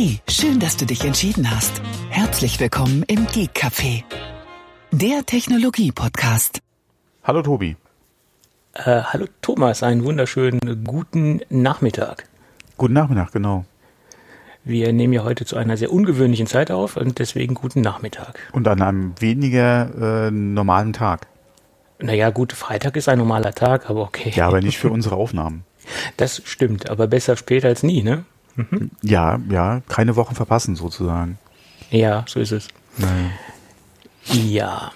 Hey, schön, dass du dich entschieden hast. Herzlich willkommen im Geek Café, der Technologie-Podcast. Hallo Tobi. Äh, hallo Thomas, einen wunderschönen guten Nachmittag. Guten Nachmittag, genau. Wir nehmen ja heute zu einer sehr ungewöhnlichen Zeit auf und deswegen guten Nachmittag. Und an einem weniger äh, normalen Tag. Naja, gut, Freitag ist ein normaler Tag, aber okay. Ja, aber nicht für unsere Aufnahmen. Das stimmt, aber besser später als nie, ne? Mhm. Ja, ja, keine Wochen verpassen sozusagen. Ja, so ist es. Naja. Ja.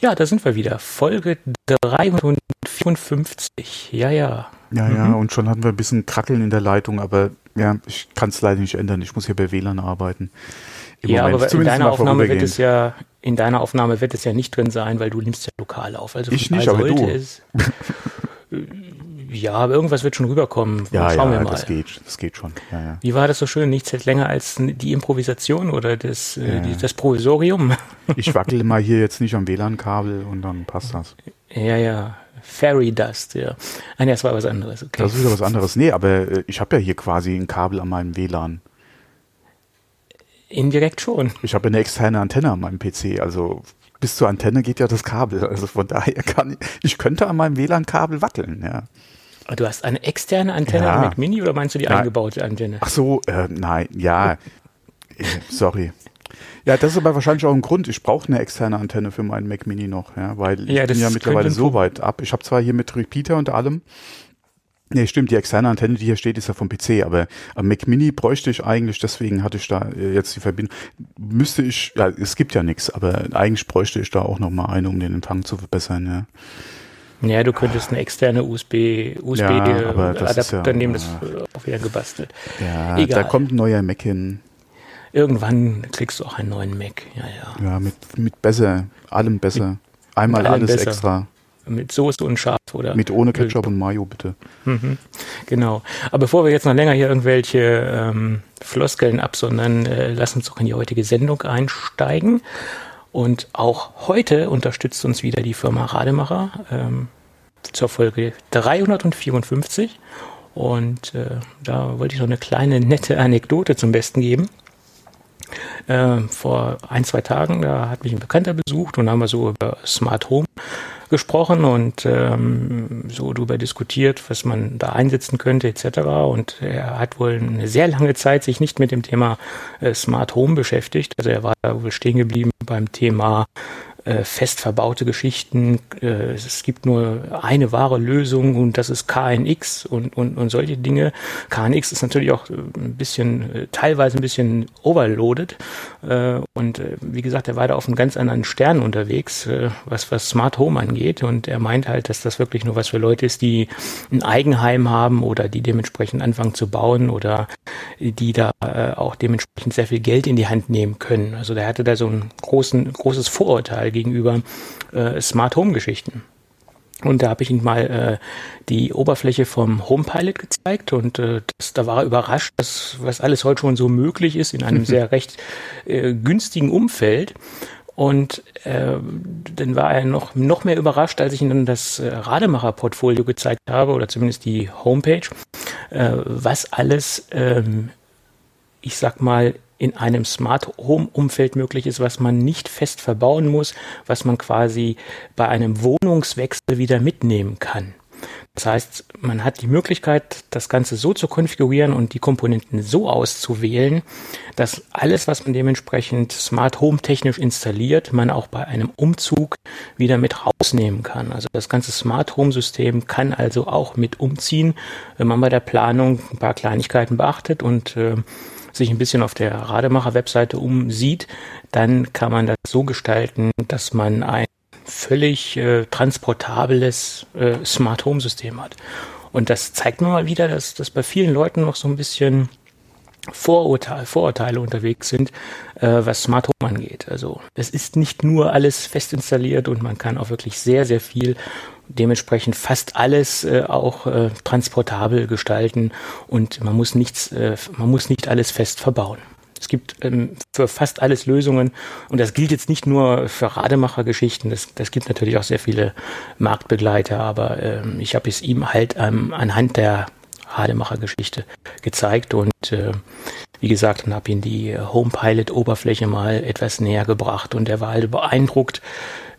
Ja, da sind wir wieder. Folge 354. Ja, ja. Ja, ja, mhm. und schon hatten wir ein bisschen Krackeln in der Leitung, aber ja, ich kann es leider nicht ändern. Ich muss hier bei WLAN arbeiten. Im ja, Moment. aber in deiner Aufnahme wird es ja, in deiner Aufnahme wird es ja nicht drin sein, weil du nimmst ja lokal auf. Also ich nicht, aber du. Es, ja, aber irgendwas wird schon rüberkommen. Ja, Schauen ja, wir mal. das geht, das geht schon. Ja, ja. Wie war das so schön? Nichts hält länger als die Improvisation oder das, äh, ja. die, das Provisorium. Ich wackel mal hier jetzt nicht am WLAN-Kabel und dann passt das. Ja, ja. Fairy Dust, ja. Ah, nee, das war was anderes. Okay. Das ist wieder was anderes. Nee, aber äh, ich habe ja hier quasi ein Kabel an meinem WLAN. Indirekt schon. Ich habe eine externe Antenne an meinem PC, also bis zur Antenne geht ja das Kabel. Also von daher kann ich, ich könnte an meinem WLAN-Kabel wackeln, ja. Du hast eine externe Antenne ja. Mac Mini oder meinst du die ja. eingebaute Antenne? Ach so, äh, nein, ja. Äh, sorry. Ja, das ist aber wahrscheinlich auch ein Grund. Ich brauche eine externe Antenne für meinen Mac Mini noch, ja, weil ja, ich bin ja mittlerweile so weit ab. Ich habe zwar hier mit Repeater und allem, Nee, stimmt, die externe Antenne, die hier steht, ist ja vom PC, aber am Mac Mini bräuchte ich eigentlich, deswegen hatte ich da äh, jetzt die Verbindung. Müsste ich, ja, es gibt ja nichts, aber eigentlich bräuchte ich da auch nochmal eine, um den Empfang zu verbessern, ja. Ja, du könntest eine externe USB, USB ja, ja, nehmen, das auch wieder gebastelt. Ja, Egal. da kommt ein neuer Mac hin. Irgendwann kriegst du auch einen neuen Mac, ja, ja. Ja, mit, mit besser, allem besser. Einmal alles besser. extra. Mit Soße und Schaf oder? Mit ohne Ketchup und Mayo, bitte. Mhm, genau. Aber bevor wir jetzt noch länger hier irgendwelche ähm, Floskeln absondern, äh, lass uns doch in die heutige Sendung einsteigen. Und auch heute unterstützt uns wieder die Firma Rademacher ähm, zur Folge 354. Und äh, da wollte ich noch eine kleine nette Anekdote zum Besten geben. Äh, vor ein, zwei Tagen, da hat mich ein Bekannter besucht und haben wir so über Smart Home gesprochen und ähm, so darüber diskutiert, was man da einsetzen könnte etc. Und er hat wohl eine sehr lange Zeit sich nicht mit dem Thema äh, Smart Home beschäftigt. Also er war da wohl stehen geblieben beim Thema äh, fest verbaute Geschichten. Äh, es gibt nur eine wahre Lösung und das ist KNX und, und, und solche Dinge. KNX ist natürlich auch äh, ein bisschen, äh, teilweise ein bisschen overloaded. Äh, und äh, wie gesagt, er war da auf einem ganz anderen Stern unterwegs, was, was Smart Home angeht. Und er meint halt, dass das wirklich nur was für Leute ist, die ein Eigenheim haben oder die dementsprechend anfangen zu bauen oder die da auch dementsprechend sehr viel Geld in die Hand nehmen können. Also der hatte da so ein großen, großes Vorurteil gegenüber äh, Smart Home Geschichten. Und da habe ich ihm mal äh, die Oberfläche vom HomePilot gezeigt und äh, das, da war er überrascht, dass, was alles heute schon so möglich ist in einem sehr recht äh, günstigen Umfeld. Und äh, dann war er noch, noch mehr überrascht, als ich ihm dann das äh, Rademacher-Portfolio gezeigt habe, oder zumindest die Homepage, äh, was alles, ähm, ich sag mal, in einem Smart Home Umfeld möglich ist, was man nicht fest verbauen muss, was man quasi bei einem Wohnungswechsel wieder mitnehmen kann. Das heißt, man hat die Möglichkeit, das Ganze so zu konfigurieren und die Komponenten so auszuwählen, dass alles, was man dementsprechend Smart Home technisch installiert, man auch bei einem Umzug wieder mit rausnehmen kann. Also das ganze Smart Home System kann also auch mit umziehen, wenn man bei der Planung ein paar Kleinigkeiten beachtet und äh, sich ein bisschen auf der Rademacher-Webseite umsieht, dann kann man das so gestalten, dass man ein völlig äh, transportables äh, Smart Home System hat. Und das zeigt mir mal wieder, dass, dass bei vielen Leuten noch so ein bisschen Vorurteile, Vorurteile unterwegs sind, äh, was Smart Home angeht. Also es ist nicht nur alles fest installiert und man kann auch wirklich sehr, sehr viel dementsprechend fast alles äh, auch äh, transportabel gestalten. Und man muss nichts, äh, man muss nicht alles fest verbauen. Es gibt ähm, für fast alles Lösungen. Und das gilt jetzt nicht nur für Rademacher-Geschichten, das, das gibt natürlich auch sehr viele Marktbegleiter, aber ähm, ich habe es ihm halt ähm, anhand der Rademacher-Geschichte gezeigt. Und äh, wie gesagt, und habe ihn die Home-Pilot-Oberfläche mal etwas näher gebracht. Und er war halt beeindruckt,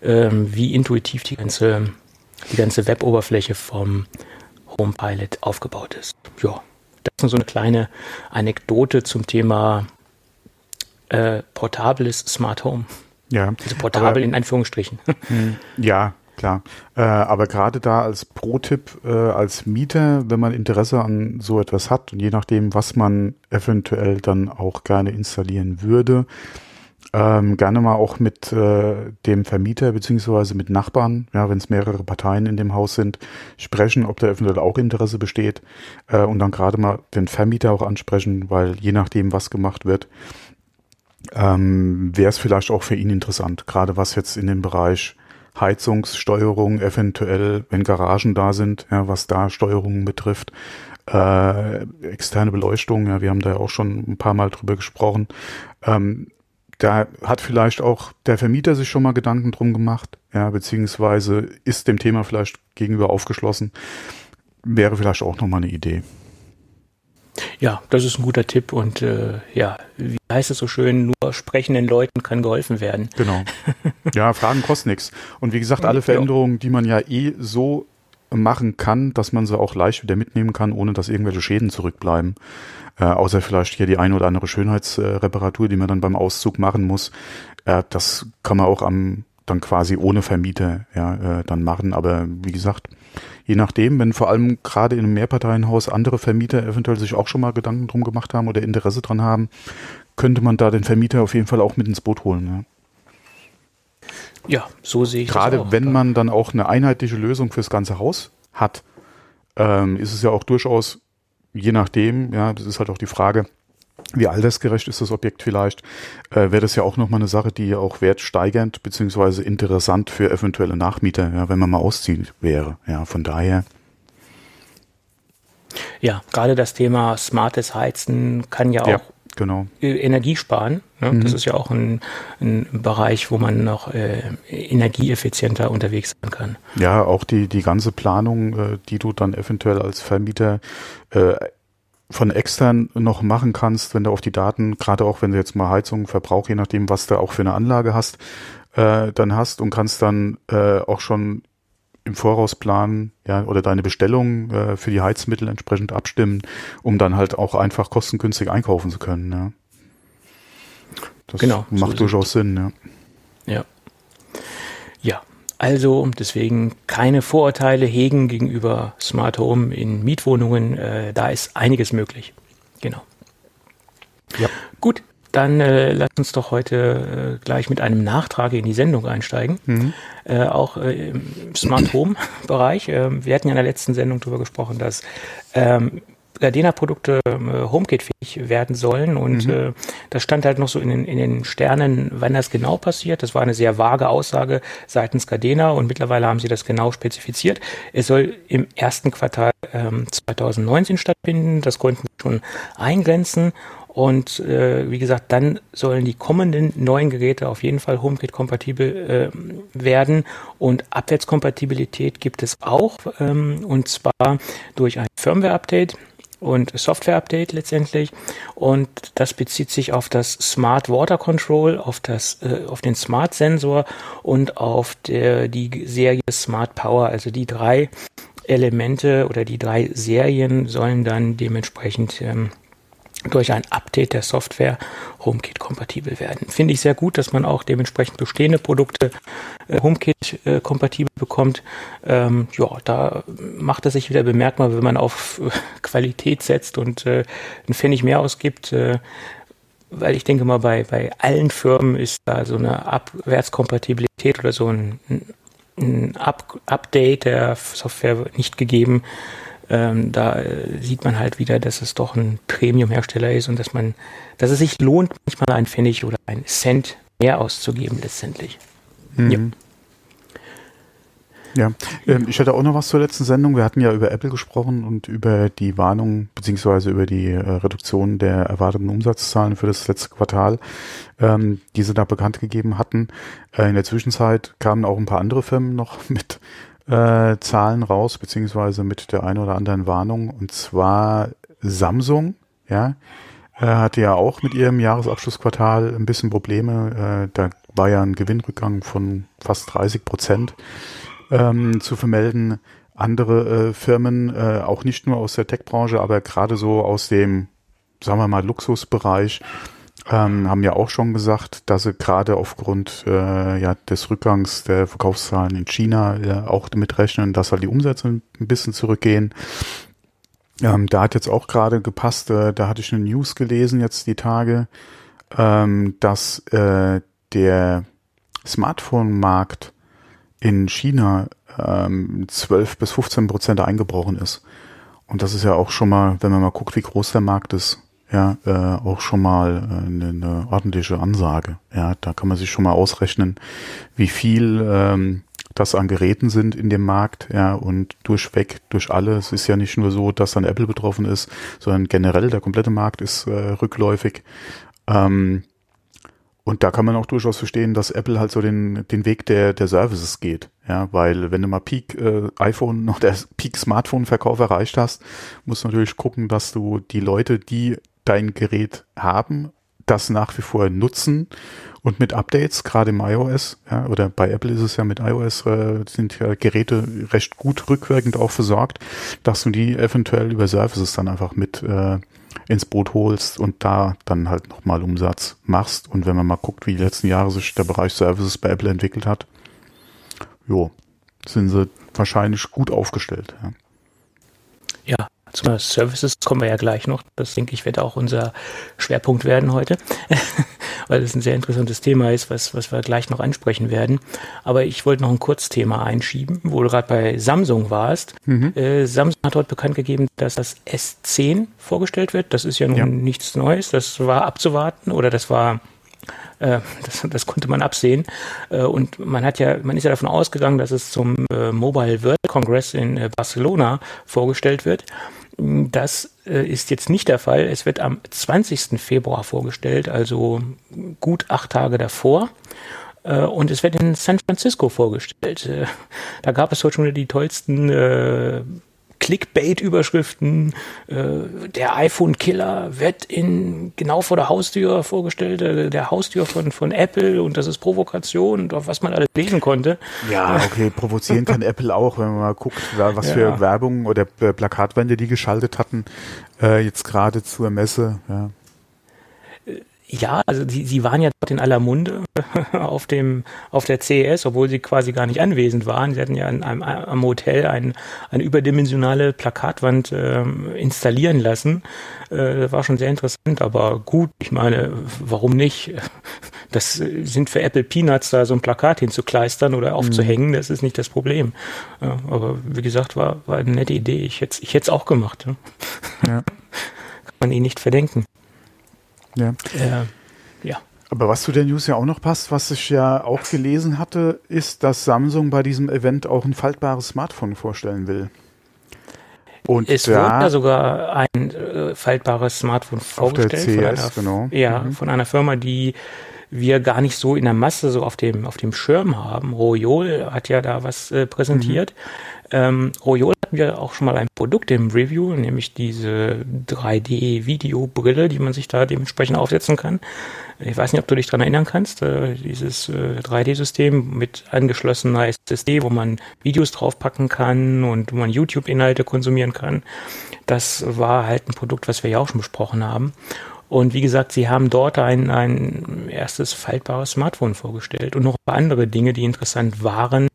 ähm, wie intuitiv die ganze, die ganze Web-Oberfläche vom Home-Pilot aufgebaut ist. Ja, das ist so eine kleine Anekdote zum Thema äh, portables Smart Home. Ja. Also portabel aber, in Anführungsstrichen. Hm, ja, klar. Äh, aber gerade da als Pro-Tipp, äh, als Mieter, wenn man Interesse an so etwas hat und je nachdem, was man eventuell dann auch gerne installieren würde, ähm, gerne mal auch mit äh, dem Vermieter beziehungsweise mit Nachbarn, ja, wenn es mehrere Parteien in dem Haus sind, sprechen, ob da eventuell auch Interesse besteht äh, und dann gerade mal den Vermieter auch ansprechen, weil je nachdem, was gemacht wird, ähm, wäre es vielleicht auch für ihn interessant, gerade was jetzt in dem Bereich Heizungssteuerung eventuell, wenn Garagen da sind, ja, was da Steuerungen betrifft, äh, externe Beleuchtung, ja, wir haben da ja auch schon ein paar Mal drüber gesprochen. Ähm, da hat vielleicht auch der Vermieter sich schon mal Gedanken drum gemacht, ja, beziehungsweise ist dem Thema vielleicht gegenüber aufgeschlossen. Wäre vielleicht auch nochmal eine Idee. Ja, das ist ein guter Tipp und äh, ja, wie heißt es so schön, nur sprechenden Leuten kann geholfen werden. Genau. Ja, Fragen kosten nichts. Und wie gesagt, alle Veränderungen, die man ja eh so machen kann, dass man sie auch leicht wieder mitnehmen kann, ohne dass irgendwelche Schäden zurückbleiben. Äh, außer vielleicht hier die eine oder andere Schönheitsreparatur, die man dann beim Auszug machen muss. Äh, das kann man auch am dann quasi ohne Vermieter ja, äh, dann machen. Aber wie gesagt, je nachdem, wenn vor allem gerade in einem Mehrparteienhaus andere Vermieter eventuell sich auch schon mal Gedanken drum gemacht haben oder Interesse dran haben, könnte man da den Vermieter auf jeden Fall auch mit ins Boot holen. Ja, ja so sehe ich Gerade das auch. wenn man dann auch eine einheitliche Lösung fürs ganze Haus hat, ähm, ist es ja auch durchaus, je nachdem, ja, das ist halt auch die Frage, wie altersgerecht ist das Objekt vielleicht, äh, wäre das ja auch nochmal eine Sache, die auch wertsteigernd beziehungsweise interessant für eventuelle Nachmieter, ja, wenn man mal ausziehen wäre. Ja, von daher. Ja, gerade das Thema smartes Heizen kann ja auch ja, genau. Energie sparen. Ne? Mhm. Das ist ja auch ein, ein Bereich, wo man noch äh, energieeffizienter unterwegs sein kann. Ja, auch die, die ganze Planung, äh, die du dann eventuell als Vermieter äh, von extern noch machen kannst, wenn du auf die Daten, gerade auch wenn du jetzt mal Heizung, Verbrauch, je nachdem, was du auch für eine Anlage hast, äh, dann hast und kannst dann äh, auch schon im Voraus planen, ja, oder deine Bestellung äh, für die Heizmittel entsprechend abstimmen, um dann halt auch einfach kostengünstig einkaufen zu können. Ja. Das genau, macht so durchaus Sinn, ja. Ja. Ja, also deswegen keine Vorurteile hegen gegenüber Smart Home in Mietwohnungen. Äh, da ist einiges möglich. Genau. Ja. Gut, dann äh, lass uns doch heute äh, gleich mit einem Nachtrag in die Sendung einsteigen. Mhm. Äh, auch äh, im Smart Home Bereich. Äh, wir hatten ja in der letzten Sendung darüber gesprochen, dass ähm, Gardena-Produkte äh, HomeKit-fähig werden sollen. Und mhm. äh, das stand halt noch so in den, in den Sternen, wann das genau passiert. Das war eine sehr vage Aussage seitens Gardena und mittlerweile haben sie das genau spezifiziert. Es soll im ersten Quartal ähm, 2019 stattfinden. Das konnten sie schon eingrenzen. Und äh, wie gesagt, dann sollen die kommenden neuen Geräte auf jeden Fall HomeKit-kompatibel äh, werden. Und Abwärtskompatibilität gibt es auch, ähm, und zwar durch ein Firmware-Update und Software-Update letztendlich. Und das bezieht sich auf das Smart Water Control, auf, das, äh, auf den Smart Sensor und auf der, die Serie Smart Power. Also die drei Elemente oder die drei Serien sollen dann dementsprechend ähm, durch ein Update der Software HomeKit kompatibel werden. Finde ich sehr gut, dass man auch dementsprechend bestehende Produkte äh, HomeKit äh, kompatibel bekommt. Ähm, ja, da macht es sich wieder bemerkbar, wenn man auf äh, Qualität setzt und äh, einen Pfennig mehr ausgibt. Äh, weil ich denke mal, bei, bei allen Firmen ist da so eine Abwärtskompatibilität oder so ein, ein Up Update der Software nicht gegeben ähm, da äh, sieht man halt wieder, dass es doch ein Premium-Hersteller ist und dass man, dass es sich lohnt, manchmal ein Pfennig oder ein Cent mehr auszugeben letztendlich. Mhm. Ja. Ja, ähm, ich hatte auch noch was zur letzten Sendung. Wir hatten ja über Apple gesprochen und über die Warnung beziehungsweise über die äh, Reduktion der erwarteten Umsatzzahlen für das letzte Quartal, ähm, die sie da bekannt gegeben hatten. Äh, in der Zwischenzeit kamen auch ein paar andere Firmen noch mit äh, Zahlen raus, beziehungsweise mit der einen oder anderen Warnung. Und zwar Samsung, ja, äh, hatte ja auch mit ihrem Jahresabschlussquartal ein bisschen Probleme. Äh, da war ja ein Gewinnrückgang von fast 30 Prozent ähm, zu vermelden. Andere äh, Firmen, äh, auch nicht nur aus der Tech-Branche, aber gerade so aus dem, sagen wir mal, Luxusbereich, ähm, haben ja auch schon gesagt, dass sie gerade aufgrund äh, ja, des Rückgangs der Verkaufszahlen in China äh, auch damit rechnen, dass halt die Umsätze ein bisschen zurückgehen. Ähm, da hat jetzt auch gerade gepasst, äh, da hatte ich eine News gelesen jetzt die Tage, ähm, dass äh, der Smartphone-Markt in China ähm, 12 bis 15 Prozent eingebrochen ist. Und das ist ja auch schon mal, wenn man mal guckt, wie groß der Markt ist, ja, äh, auch schon mal äh, eine, eine ordentliche Ansage. Ja, da kann man sich schon mal ausrechnen, wie viel ähm, das an Geräten sind in dem Markt, ja, und durchweg, durch alle. Es ist ja nicht nur so, dass dann Apple betroffen ist, sondern generell der komplette Markt ist äh, rückläufig. Ähm, und da kann man auch durchaus verstehen, dass Apple halt so den, den Weg der, der Services geht. Ja, weil wenn du mal Peak äh, iPhone oder Peak Smartphone Verkauf erreicht hast, musst du natürlich gucken, dass du die Leute, die dein Gerät haben, das nach wie vor nutzen und mit Updates, gerade im iOS, ja, oder bei Apple ist es ja mit iOS, äh, sind ja Geräte recht gut rückwirkend auch versorgt, dass du die eventuell über Services dann einfach mit äh, ins Boot holst und da dann halt nochmal Umsatz machst. Und wenn man mal guckt, wie die letzten Jahre sich der Bereich Services bei Apple entwickelt hat, jo, sind sie wahrscheinlich gut aufgestellt. Ja. Ja, zum Services kommen wir ja gleich noch. Das denke ich wird auch unser Schwerpunkt werden heute, weil es ein sehr interessantes Thema ist, was, was wir gleich noch ansprechen werden. Aber ich wollte noch ein Kurzthema einschieben, wo du gerade bei Samsung warst. Mhm. Äh, Samsung hat heute bekannt gegeben, dass das S10 vorgestellt wird. Das ist ja nun ja. nichts Neues. Das war abzuwarten oder das war äh, das, das, konnte man absehen. Äh, und man hat ja, man ist ja davon ausgegangen, dass es zum äh, Mobile World Congress in Barcelona vorgestellt wird. Das äh, ist jetzt nicht der Fall. Es wird am 20. Februar vorgestellt, also gut acht Tage davor. Äh, und es wird in San Francisco vorgestellt. Äh, da gab es heute schon die tollsten Clickbait-Überschriften, äh, der iPhone-Killer wird in genau vor der Haustür vorgestellt, äh, der Haustür von, von Apple und das ist Provokation und auf was man alles lesen konnte. Ja, okay, provozieren kann Apple auch, wenn man mal guckt, was ja. für Werbung oder Plakatwände die geschaltet hatten, äh, jetzt gerade zur Messe. Ja. Ja, also sie, sie waren ja dort in aller Munde auf dem auf der CES, obwohl sie quasi gar nicht anwesend waren. Sie hatten ja in einem, am Hotel ein, eine überdimensionale Plakatwand äh, installieren lassen. Äh, das war schon sehr interessant, aber gut, ich meine, warum nicht? Das sind für Apple Peanuts da so ein Plakat hinzukleistern oder aufzuhängen, mhm. das ist nicht das Problem. Ja, aber wie gesagt, war, war eine nette Idee. Ich hätte ich es auch gemacht. Ja. ja. Kann man ihnen nicht verdenken. Ja. Äh, ja. Aber was zu der News ja auch noch passt, was ich ja auch gelesen hatte, ist, dass Samsung bei diesem Event auch ein faltbares Smartphone vorstellen will. Und es da, wurde da sogar ein äh, faltbares Smartphone vorgestellt. Auf der CS, von einer, genau. Ja, mhm. von einer Firma, die wir gar nicht so in der Masse so auf dem, auf dem Schirm haben. Royol hat ja da was äh, präsentiert. Mhm. Ähm, Royol hatten wir auch schon mal ein Produkt im Review, nämlich diese 3D-Videobrille, die man sich da dementsprechend aufsetzen kann. Ich weiß nicht, ob du dich dran erinnern kannst, äh, dieses äh, 3D-System mit angeschlossener SSD, wo man Videos draufpacken kann und wo man YouTube-Inhalte konsumieren kann. Das war halt ein Produkt, was wir ja auch schon besprochen haben. Und wie gesagt, sie haben dort ein, ein erstes faltbares Smartphone vorgestellt und noch andere Dinge, die interessant waren.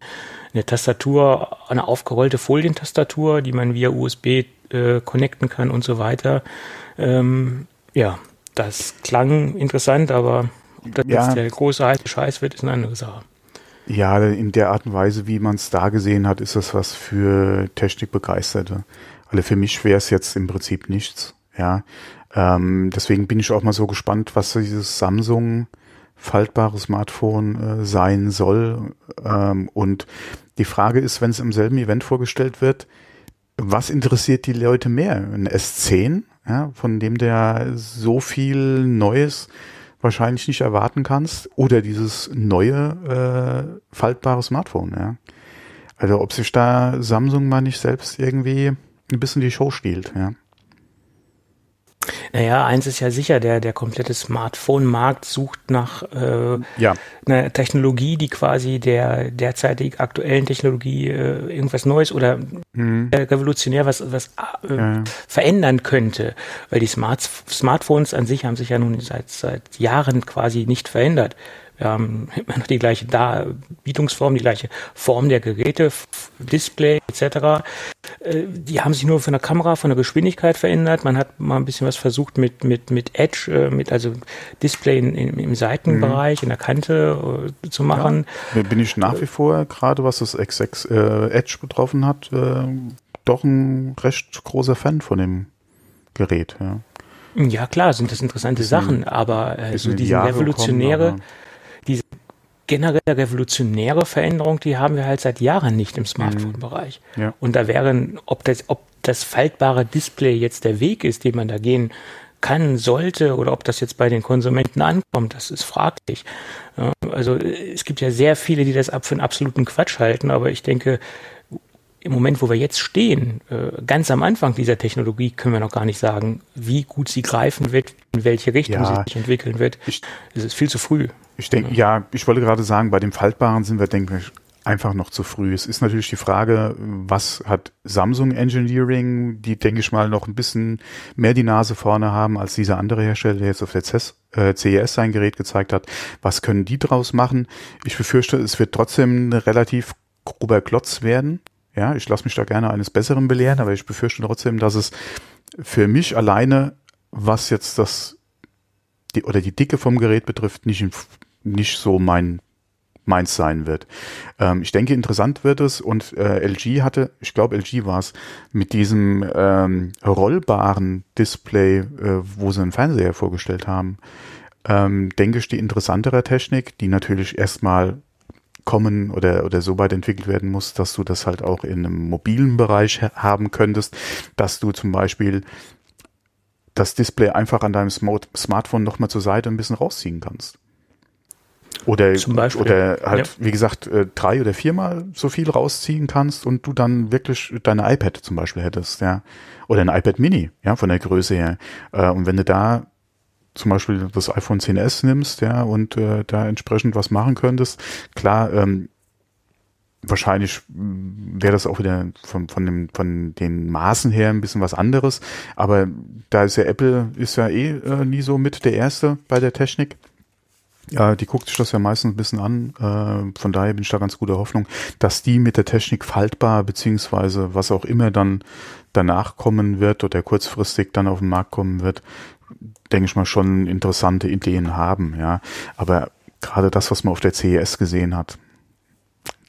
Eine Tastatur, eine aufgerollte Folientastatur, die man via USB äh, connecten kann und so weiter. Ähm, ja, das klang interessant, aber ob das ja. jetzt der große heiße Scheiß wird, ist eine andere Sache. Ja, in der Art und Weise, wie man es da gesehen hat, ist das was für Technikbegeisterte. Also für mich wäre es jetzt im Prinzip nichts. Ja, ähm, deswegen bin ich auch mal so gespannt, was dieses Samsung faltbare Smartphone äh, sein soll. Ähm, und die Frage ist, wenn es im selben Event vorgestellt wird, was interessiert die Leute mehr? Ein S10, ja, von dem der so viel Neues wahrscheinlich nicht erwarten kannst, oder dieses neue äh, faltbare Smartphone, ja. Also ob sich da Samsung mal nicht selbst irgendwie ein bisschen die Show stiehlt, ja. Naja, eins ist ja sicher, der, der komplette Smartphone-Markt sucht nach äh, ja. einer Technologie, die quasi der derzeitig aktuellen Technologie äh, irgendwas Neues oder mhm. revolutionär was, was äh, ja. verändern könnte. Weil die Smart Smartphones an sich haben sich ja nun seit, seit Jahren quasi nicht verändert. Haben immer noch die gleiche Darbietungsform, die gleiche Form der Geräte, Display etc. Äh, die haben sich nur von der Kamera, von der Geschwindigkeit verändert. Man hat mal ein bisschen was versucht mit, mit, mit Edge, äh, mit also Display in, in, im Seitenbereich, mhm. in der Kante äh, zu machen. Ja, bin ich nach wie vor, gerade was das XX äh, Edge betroffen hat, äh, doch ein recht großer Fan von dem Gerät. Ja. Ja, klar, sind das interessante bisschen, Sachen, aber äh, so diese revolutionäre, kommen, diese generelle revolutionäre Veränderung, die haben wir halt seit Jahren nicht im Smartphone-Bereich. Mhm. Ja. Und da wären, ob das, ob das faltbare Display jetzt der Weg ist, den man da gehen kann, sollte, oder ob das jetzt bei den Konsumenten ankommt, das ist fraglich. also es gibt ja sehr viele, die das ab für einen absoluten Quatsch halten, aber ich denke, im Moment, wo wir jetzt stehen, äh, ganz am Anfang dieser Technologie, können wir noch gar nicht sagen, wie gut sie greifen wird, in welche Richtung ja, sie sich entwickeln wird. Ich, es ist viel zu früh. Ich denke, ja, ich wollte gerade sagen, bei dem Faltbaren sind wir, denke ich, einfach noch zu früh. Es ist natürlich die Frage, was hat Samsung Engineering, die, denke ich mal, noch ein bisschen mehr die Nase vorne haben als dieser andere Hersteller, der jetzt auf der CES, äh, CES sein Gerät gezeigt hat. Was können die draus machen? Ich befürchte, es wird trotzdem ein relativ grober Klotz werden. Ja, ich lasse mich da gerne eines Besseren belehren, aber ich befürchte trotzdem, dass es für mich alleine, was jetzt das die, oder die Dicke vom Gerät betrifft, nicht nicht so mein meins sein wird. Ähm, ich denke, interessant wird es und äh, LG hatte, ich glaube LG war es, mit diesem ähm, rollbaren Display, äh, wo sie einen Fernseher vorgestellt haben, ähm, denke ich, die interessantere Technik, die natürlich erstmal kommen oder, oder so weit entwickelt werden muss, dass du das halt auch in einem mobilen Bereich haben könntest, dass du zum Beispiel das Display einfach an deinem Smart Smartphone nochmal zur Seite ein bisschen rausziehen kannst. Oder, oder halt, ja. wie gesagt, äh, drei oder viermal so viel rausziehen kannst und du dann wirklich deine iPad zum Beispiel hättest, ja. Oder ein iPad Mini, ja, von der Größe her. Äh, und wenn du da zum Beispiel das iPhone 10s nimmst, ja, und äh, da entsprechend was machen könntest, klar, ähm, wahrscheinlich wäre das auch wieder von, von, dem, von den Maßen her ein bisschen was anderes. Aber da ist ja Apple ist ja eh äh, nie so mit der Erste bei der Technik. Ja, die guckt sich das ja meistens ein bisschen an. Äh, von daher bin ich da ganz guter Hoffnung, dass die mit der Technik faltbar, beziehungsweise was auch immer dann danach kommen wird oder kurzfristig dann auf den Markt kommen wird, denke ich mal schon interessante Ideen haben, ja. Aber gerade das, was man auf der CES gesehen hat,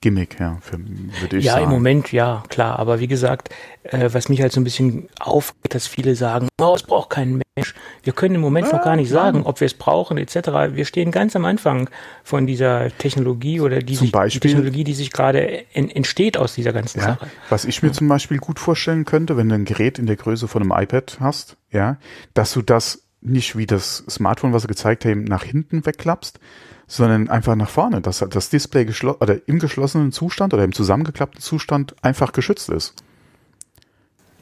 Gimmick, ja, für, würde ich ja, sagen. Ja, im Moment, ja, klar. Aber wie gesagt, äh, was mich halt so ein bisschen aufgeht, dass viele sagen, oh, es braucht kein Mensch. Wir können im Moment ja, noch gar nicht sagen, nein. ob wir es brauchen, etc. Wir stehen ganz am Anfang von dieser Technologie oder die, sich, Beispiel, die Technologie, die sich gerade en, entsteht aus dieser ganzen ja, Sache. Was ich mir ja. zum Beispiel gut vorstellen könnte, wenn du ein Gerät in der Größe von einem iPad hast, ja, dass du das nicht wie das Smartphone, was sie gezeigt haben, nach hinten wegklappst, sondern einfach nach vorne, dass das Display oder im geschlossenen Zustand oder im zusammengeklappten Zustand einfach geschützt ist.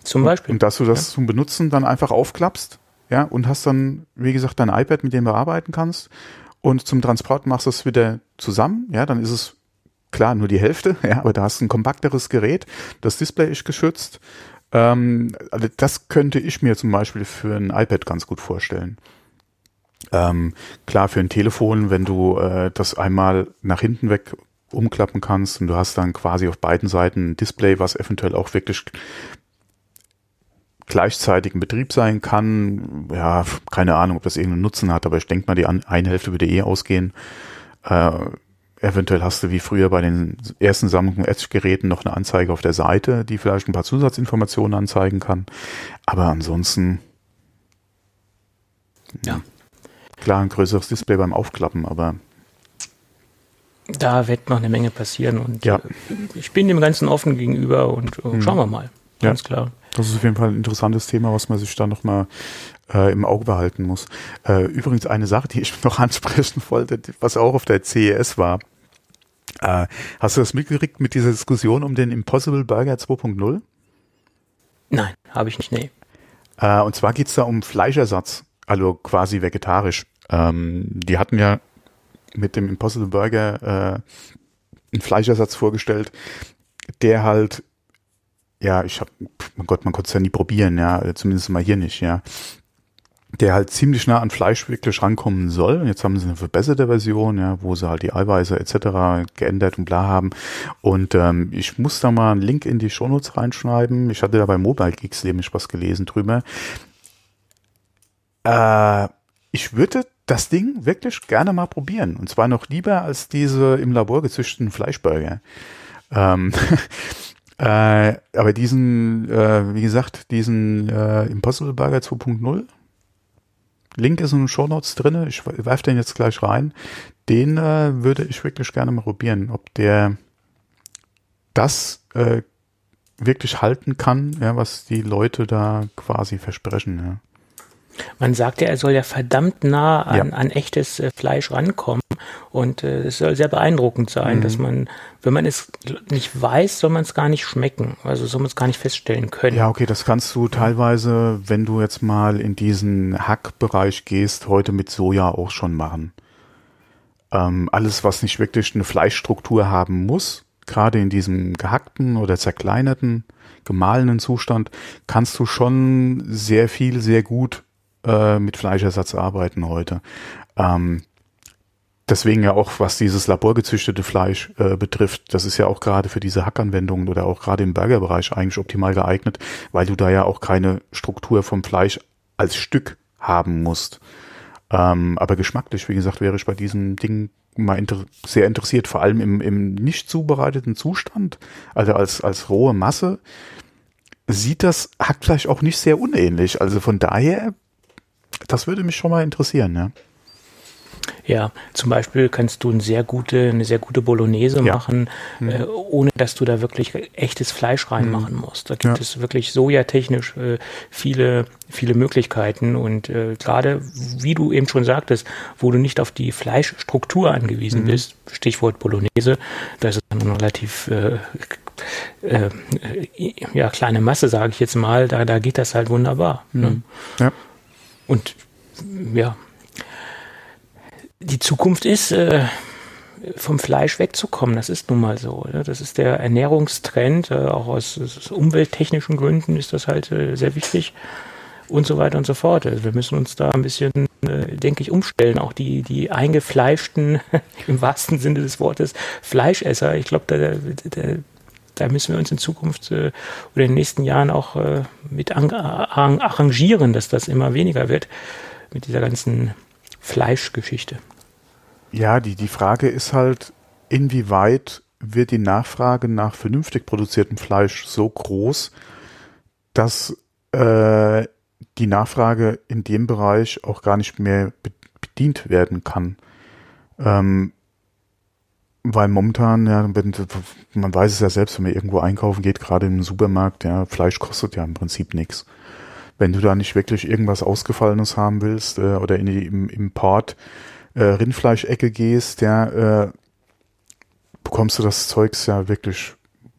Zum Beispiel. Und dass du das ja. zum Benutzen dann einfach aufklappst, ja, und hast dann, wie gesagt, dein iPad, mit dem du arbeiten kannst. Und zum Transport machst du es wieder zusammen, ja, dann ist es klar nur die Hälfte, ja, aber da hast du ein kompakteres Gerät, das Display ist geschützt. Ähm, also das könnte ich mir zum Beispiel für ein iPad ganz gut vorstellen. Ähm, klar, für ein Telefon, wenn du äh, das einmal nach hinten weg umklappen kannst und du hast dann quasi auf beiden Seiten ein Display, was eventuell auch wirklich gleichzeitig in Betrieb sein kann. Ja, keine Ahnung, ob das irgendeinen Nutzen hat, aber ich denke mal, die eine Hälfte würde eh ausgehen. Äh, eventuell hast du wie früher bei den ersten Samsung Edge-Geräten noch eine Anzeige auf der Seite, die vielleicht ein paar Zusatzinformationen anzeigen kann. Aber ansonsten. Ja. Klar, ein größeres Display beim Aufklappen, aber. Da wird noch eine Menge passieren und ja. Äh, ich bin dem Ganzen offen gegenüber und äh, schauen wir mal. Ganz ja. klar. Das ist auf jeden Fall ein interessantes Thema, was man sich da nochmal äh, im Auge behalten muss. Äh, übrigens eine Sache, die ich noch ansprechen wollte, was auch auf der CES war. Äh, hast du das mitgekriegt mit dieser Diskussion um den Impossible Burger 2.0? Nein, habe ich nicht, nee. Äh, und zwar geht's da um Fleischersatz, also quasi vegetarisch. Ähm, die hatten ja mit dem Impossible Burger äh, einen Fleischersatz vorgestellt, der halt, ja, ich hab, mein Gott, man konnte es ja nie probieren, ja, zumindest mal hier nicht, ja der halt ziemlich nah an Fleisch wirklich rankommen soll. Jetzt haben sie eine verbesserte Version, ja, wo sie halt die Eiweiße etc. geändert und bla haben. Und ähm, ich muss da mal einen Link in die Shownotes reinschreiben. Ich hatte da bei Mobile Geeks nämlich was gelesen drüber. Äh, ich würde das Ding wirklich gerne mal probieren. Und zwar noch lieber als diese im Labor gezüchteten Fleischburger. Ähm, äh, aber diesen, äh, wie gesagt, diesen äh, Impossible Burger 2.0 Link ist in den Show Notes drin. Ich werfe den jetzt gleich rein. Den äh, würde ich wirklich gerne mal probieren, ob der das äh, wirklich halten kann, ja, was die Leute da quasi versprechen. Ja. Man sagt ja, er soll ja verdammt nah an, ja. an echtes äh, Fleisch rankommen. Und äh, es soll sehr beeindruckend sein, mhm. dass man, wenn man es nicht weiß, soll man es gar nicht schmecken. Also soll man es gar nicht feststellen können. Ja, okay, das kannst du teilweise, wenn du jetzt mal in diesen Hackbereich gehst, heute mit Soja auch schon machen. Ähm, alles, was nicht wirklich eine Fleischstruktur haben muss, gerade in diesem gehackten oder zerkleinerten, gemahlenen Zustand, kannst du schon sehr viel, sehr gut äh, mit Fleischersatz arbeiten heute. Ähm, deswegen ja auch, was dieses laborgezüchtete Fleisch äh, betrifft, das ist ja auch gerade für diese Hackanwendungen oder auch gerade im Burgerbereich eigentlich optimal geeignet, weil du da ja auch keine Struktur vom Fleisch als Stück haben musst. Ähm, aber geschmacklich, wie gesagt, wäre ich bei diesem Ding mal inter sehr interessiert, vor allem im, im nicht zubereiteten Zustand, also als, als rohe Masse, sieht das Hackfleisch auch nicht sehr unähnlich. Also von daher, das würde mich schon mal interessieren, ja. Ja, zum Beispiel kannst du eine sehr gute, eine sehr gute Bolognese ja. machen, mhm. äh, ohne dass du da wirklich echtes Fleisch reinmachen mhm. musst. Da gibt ja. es wirklich sojatechnisch äh, viele, viele Möglichkeiten und äh, gerade, wie du eben schon sagtest, wo du nicht auf die Fleischstruktur angewiesen mhm. bist, Stichwort Bolognese, da ist es dann relativ äh, äh, ja, kleine Masse, sage ich jetzt mal, da, da geht das halt wunderbar. Ne? Mhm. Ja. Und ja, die Zukunft ist, äh, vom Fleisch wegzukommen. Das ist nun mal so. Ne? Das ist der Ernährungstrend. Äh, auch aus, aus, umwelttechnischen Gründen ist das halt äh, sehr wichtig und so weiter und so fort. Also wir müssen uns da ein bisschen, äh, denke ich, umstellen. Auch die, die eingefleischten, im wahrsten Sinne des Wortes, Fleischesser. Ich glaube, da, da, da müssen wir uns in Zukunft äh, oder in den nächsten Jahren auch äh, mit arrangieren, dass das immer weniger wird mit dieser ganzen Fleischgeschichte. Ja, die, die Frage ist halt, inwieweit wird die Nachfrage nach vernünftig produziertem Fleisch so groß, dass äh, die Nachfrage in dem Bereich auch gar nicht mehr bedient werden kann. Ähm, weil momentan, ja, man weiß es ja selbst, wenn man irgendwo einkaufen geht, gerade im Supermarkt, ja, Fleisch kostet ja im Prinzip nichts wenn du da nicht wirklich irgendwas Ausgefallenes haben willst äh, oder in die im, Import äh, Rindfleischecke gehst, ja, äh, bekommst du das Zeugs ja wirklich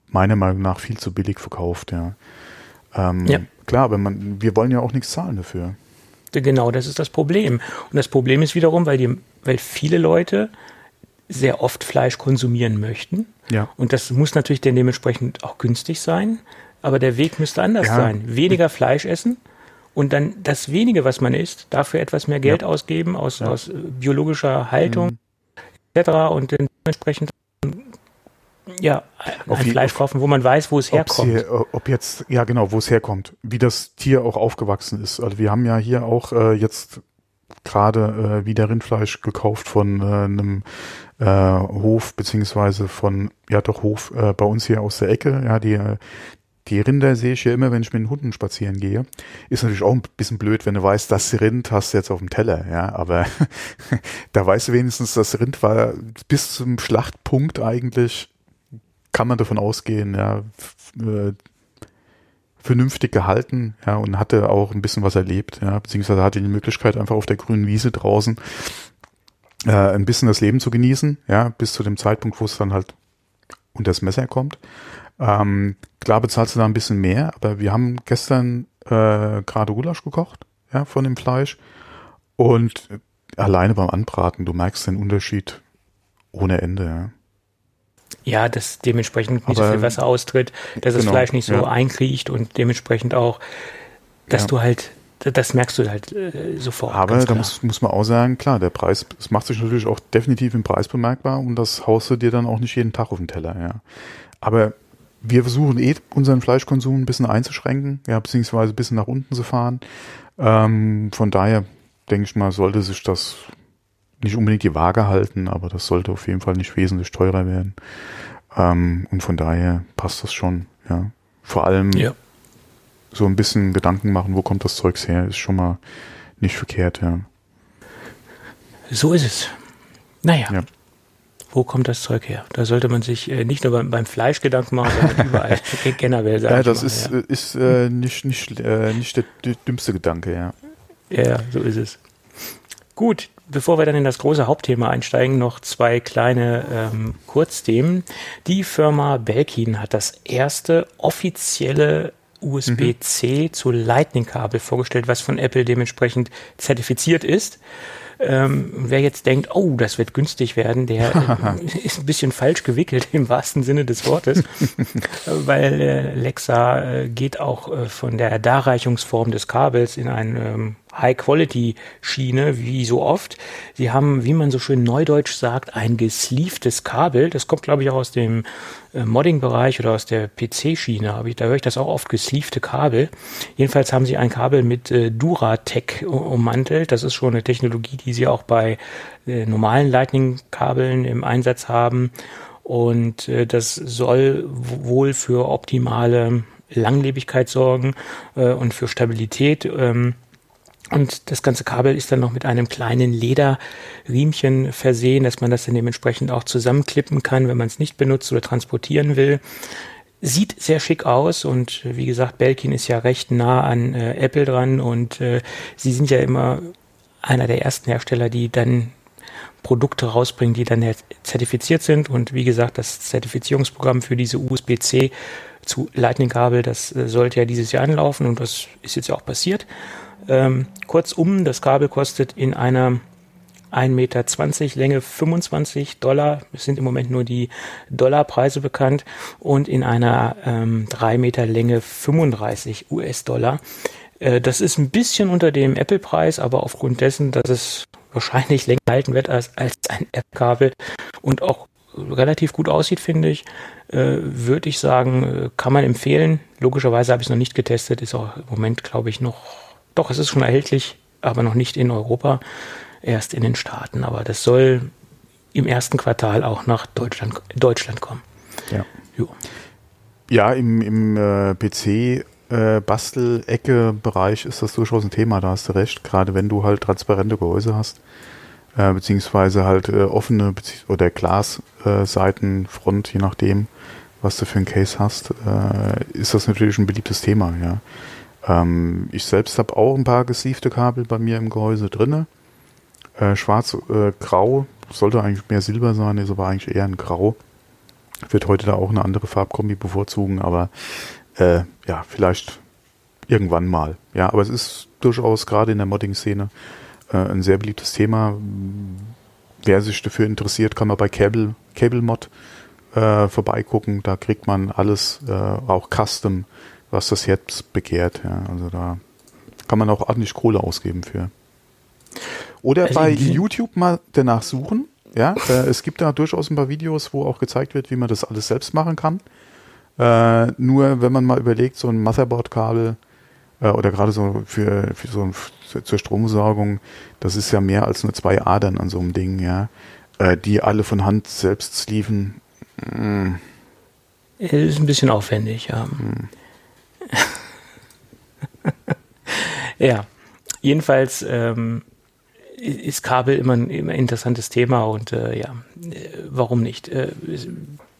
meiner Meinung nach viel zu billig verkauft, ja. Ähm, ja. Klar, aber man, wir wollen ja auch nichts zahlen dafür. Genau, das ist das Problem. Und das Problem ist wiederum, weil, die, weil viele Leute sehr oft Fleisch konsumieren möchten. Ja. Und das muss natürlich dann dementsprechend auch günstig sein. Aber der Weg müsste anders ja. sein. Weniger Fleisch essen und dann das wenige, was man isst, dafür etwas mehr Geld ja. ausgeben aus, ja. aus äh, biologischer Haltung mhm. etc. und dementsprechend ja, ein auf Fleisch kaufen, wo man weiß, wo es herkommt. Hier, ob jetzt, ja genau, wo es herkommt, wie das Tier auch aufgewachsen ist. Also wir haben ja hier auch äh, jetzt gerade äh, wieder Rindfleisch gekauft von äh, einem äh, Hof, beziehungsweise von, ja doch Hof äh, bei uns hier aus der Ecke, ja, die, die Rinder sehe ich ja immer, wenn ich mit den Hunden spazieren gehe. Ist natürlich auch ein bisschen blöd, wenn du weißt, das Rind hast du jetzt auf dem Teller, ja. Aber da weißt du wenigstens, das Rind war bis zum Schlachtpunkt eigentlich, kann man davon ausgehen, ja, äh, vernünftig gehalten, ja, und hatte auch ein bisschen was erlebt, ja, beziehungsweise hatte die Möglichkeit, einfach auf der grünen Wiese draußen äh, ein bisschen das Leben zu genießen, ja, bis zu dem Zeitpunkt, wo es dann halt unter das Messer kommt. Ähm, klar bezahlst du da ein bisschen mehr, aber wir haben gestern äh, gerade Gulasch gekocht, ja, von dem Fleisch. Und alleine beim Anbraten, du merkst den Unterschied ohne Ende, ja. Ja, dass dementsprechend nicht Aber, so viel Wasser austritt, dass genau, das Fleisch nicht so ja. einkriecht und dementsprechend auch, dass ja. du halt, das merkst du halt äh, sofort. Aber da muss, muss man auch sagen, klar, der Preis, es macht sich natürlich auch definitiv im Preis bemerkbar und das haust du dir dann auch nicht jeden Tag auf den Teller, ja. Aber wir versuchen eh unseren Fleischkonsum ein bisschen einzuschränken, ja, beziehungsweise ein bisschen nach unten zu fahren. Ähm, von daher denke ich mal, sollte sich das nicht unbedingt die Waage halten, aber das sollte auf jeden Fall nicht wesentlich teurer werden. Ähm, und von daher passt das schon, ja. Vor allem ja. so ein bisschen Gedanken machen, wo kommt das Zeugs her, ist schon mal nicht verkehrt, ja. So ist es. Naja. Ja. Wo kommt das Zeug her? Da sollte man sich äh, nicht nur beim, beim Fleisch Gedanken machen, sondern überall generell. Ja, das mal, ist, ja. ist äh, nicht, nicht, äh, nicht der, der dümmste Gedanke, ja. Ja, so ist es. Gut, bevor wir dann in das große Hauptthema einsteigen, noch zwei kleine ähm, Kurzthemen. Die Firma Belkin hat das erste offizielle USB-C mhm. zu Lightning-Kabel vorgestellt, was von Apple dementsprechend zertifiziert ist. Ähm, wer jetzt denkt, oh, das wird günstig werden, der äh, ist ein bisschen falsch gewickelt im wahrsten Sinne des Wortes, weil äh, Lexa äh, geht auch äh, von der Darreichungsform des Kabels in ein ähm, High-Quality-Schiene, wie so oft. Sie haben, wie man so schön neudeutsch sagt, ein gesleeftes Kabel. Das kommt, glaube ich, auch aus dem äh, Modding-Bereich oder aus der PC-Schiene. Da höre ich das auch oft, gesleefte Kabel. Jedenfalls haben sie ein Kabel mit äh, Duratec ummantelt. Das ist schon eine Technologie, die sie auch bei äh, normalen Lightning-Kabeln im Einsatz haben. Und äh, das soll wohl für optimale Langlebigkeit sorgen äh, und für Stabilität. Ähm, und das ganze Kabel ist dann noch mit einem kleinen Lederriemchen versehen, dass man das dann dementsprechend auch zusammenklippen kann, wenn man es nicht benutzt oder transportieren will. Sieht sehr schick aus und wie gesagt, Belkin ist ja recht nah an äh, Apple dran und äh, sie sind ja immer einer der ersten Hersteller, die dann Produkte rausbringen, die dann zertifiziert sind. Und wie gesagt, das Zertifizierungsprogramm für diese USB-C zu Lightning-Kabel, das äh, sollte ja dieses Jahr anlaufen und das ist jetzt ja auch passiert. Ähm, kurzum, das Kabel kostet in einer 1,20 Meter Länge 25 Dollar. Es sind im Moment nur die Dollarpreise bekannt. Und in einer ähm, 3 Meter Länge 35 US-Dollar. Äh, das ist ein bisschen unter dem Apple-Preis, aber aufgrund dessen, dass es wahrscheinlich länger halten wird als, als ein App-Kabel und auch relativ gut aussieht, finde ich, äh, würde ich sagen, äh, kann man empfehlen. Logischerweise habe ich es noch nicht getestet, ist auch im Moment, glaube ich, noch doch, es ist schon erhältlich, aber noch nicht in Europa, erst in den Staaten. Aber das soll im ersten Quartal auch nach Deutschland, Deutschland kommen. Ja, jo. ja im, im äh, PC äh, Bastelecke-Bereich ist das durchaus ein Thema, da hast du recht. Gerade wenn du halt transparente Gehäuse hast, äh, beziehungsweise halt äh, offene Bezieh oder Glasseitenfront, äh, je nachdem, was du für ein Case hast, äh, ist das natürlich ein beliebtes Thema, ja. Ähm, ich selbst habe auch ein paar gesiefte Kabel bei mir im Gehäuse drinne. Äh, schwarz, äh, grau, sollte eigentlich mehr Silber sein, ist aber eigentlich eher ein Grau. Wird heute da auch eine andere Farbkombi bevorzugen, aber äh, ja, vielleicht irgendwann mal. Ja, aber es ist durchaus gerade in der Modding-Szene äh, ein sehr beliebtes Thema. Wer sich dafür interessiert, kann mal bei Cable, Cable Mod äh, vorbeigucken. Da kriegt man alles, äh, auch Custom was das jetzt begehrt. Ja. Also da kann man auch ordentlich Kohle ausgeben für. Oder also bei YouTube mal danach suchen. Ja, äh, es gibt da durchaus ein paar Videos, wo auch gezeigt wird, wie man das alles selbst machen kann. Äh, nur wenn man mal überlegt, so ein Motherboard-Kabel äh, oder gerade so für, für so ein, zur Stromversorgung, das ist ja mehr als nur zwei Adern an so einem Ding, ja. Äh, die alle von Hand selbst sleeven. Mm. Ist ein bisschen aufwendig, ja. Mm. ja, jedenfalls ähm, ist Kabel immer ein, immer interessantes Thema und äh, ja, warum nicht? Äh,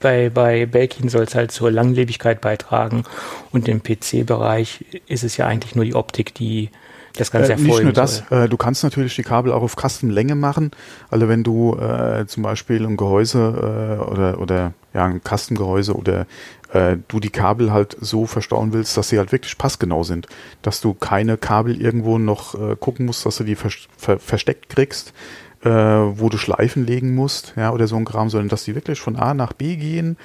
bei, bei Belkin soll es halt zur Langlebigkeit beitragen und im PC-Bereich ist es ja eigentlich nur die Optik, die das Ganze äh, Nicht nur das, äh, du kannst natürlich die Kabel auch auf Kastenlänge machen. Also wenn du äh, zum Beispiel ein Gehäuse äh, oder, oder ja, ein Kastengehäuse oder äh, du die Kabel halt so verstauen willst, dass sie halt wirklich passgenau sind. Dass du keine Kabel irgendwo noch äh, gucken musst, dass du die ver ver versteckt kriegst, äh, wo du Schleifen legen musst, ja, oder so ein Kram, sondern dass die wirklich von A nach B gehen,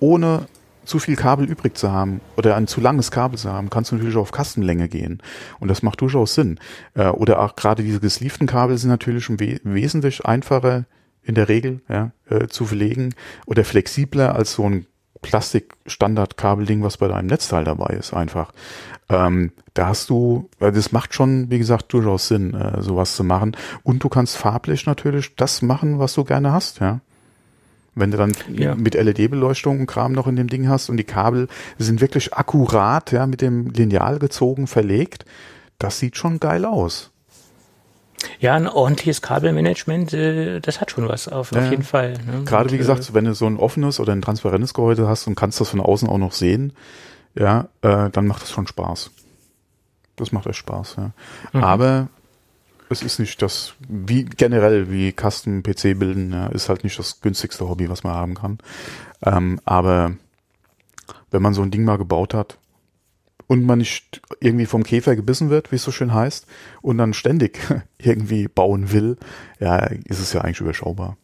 ohne zu viel Kabel übrig zu haben oder ein zu langes Kabel zu haben, kannst du natürlich auf Kastenlänge gehen. Und das macht durchaus Sinn. Äh, oder auch gerade diese gesleeften Kabel sind natürlich we wesentlich einfacher in der Regel ja, äh, zu verlegen oder flexibler als so ein Plastik-Standard-Kabelding, was bei deinem Netzteil dabei ist, einfach. Ähm, da hast du, das macht schon, wie gesagt, durchaus Sinn, äh, sowas zu machen. Und du kannst farblich natürlich das machen, was du gerne hast, ja. Wenn du dann ja. mit LED-Beleuchtung und Kram noch in dem Ding hast und die Kabel sind wirklich akkurat, ja, mit dem Lineal gezogen, verlegt, das sieht schon geil aus. Ja, ein ordentliches Kabelmanagement, äh, das hat schon was, auf, ja, auf jeden Fall. Ne? Gerade wie gesagt, äh, wenn du so ein offenes oder ein transparentes Gehäuse hast und kannst das von außen auch noch sehen, ja, äh, dann macht das schon Spaß. Das macht echt Spaß, ja. Mhm. Aber es ist nicht das, wie generell wie Custom PC bilden, ja, ist halt nicht das günstigste Hobby, was man haben kann. Ähm, aber wenn man so ein Ding mal gebaut hat und man nicht irgendwie vom Käfer gebissen wird, wie es so schön heißt, und dann ständig irgendwie bauen will, ja, ist es ja eigentlich überschaubar.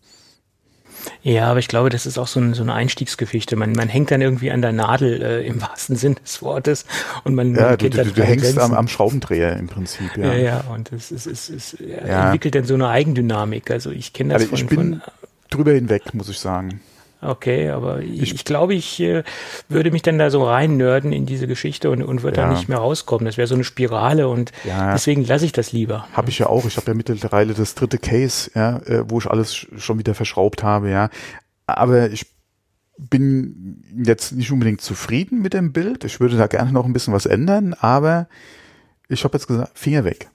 Ja, aber ich glaube, das ist auch so, ein, so eine Einstiegsgeschichte. Man, man hängt dann irgendwie an der Nadel äh, im wahrsten Sinn des Wortes und man, ja, man du, du, du hängst am, am, Schraubendreher im Prinzip. Ja, ja, ja und es, es, es, es ja. entwickelt dann so eine Eigendynamik. Also ich kenne das also ich von, bin von, drüber hinweg, muss ich sagen. Okay, aber ich, ich glaube, ich äh, würde mich dann da so rein nörden in diese Geschichte und, und würde ja. da nicht mehr rauskommen. Das wäre so eine Spirale und ja. deswegen lasse ich das lieber. Habe ich ja auch. Ich habe ja mittlerweile das dritte Case, ja, äh, wo ich alles schon wieder verschraubt habe, ja. Aber ich bin jetzt nicht unbedingt zufrieden mit dem Bild. Ich würde da gerne noch ein bisschen was ändern, aber ich habe jetzt gesagt, Finger weg.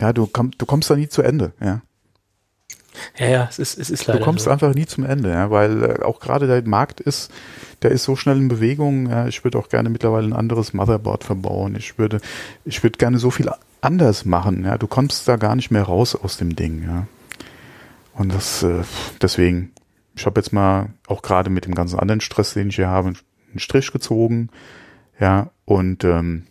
Ja, du, komm, du kommst da nie zu Ende, ja. Ja, ja, es ist, es ist leider. Du kommst so. einfach nie zum Ende, ja, weil äh, auch gerade der Markt ist, der ist so schnell in Bewegung. Ja, ich würde auch gerne mittlerweile ein anderes Motherboard verbauen. Ich würde, ich würde gerne so viel anders machen. Ja, du kommst da gar nicht mehr raus aus dem Ding. Ja, und das äh, deswegen. Ich habe jetzt mal auch gerade mit dem ganzen anderen Stress, den ich hier habe, einen Strich gezogen. Ja, und ähm,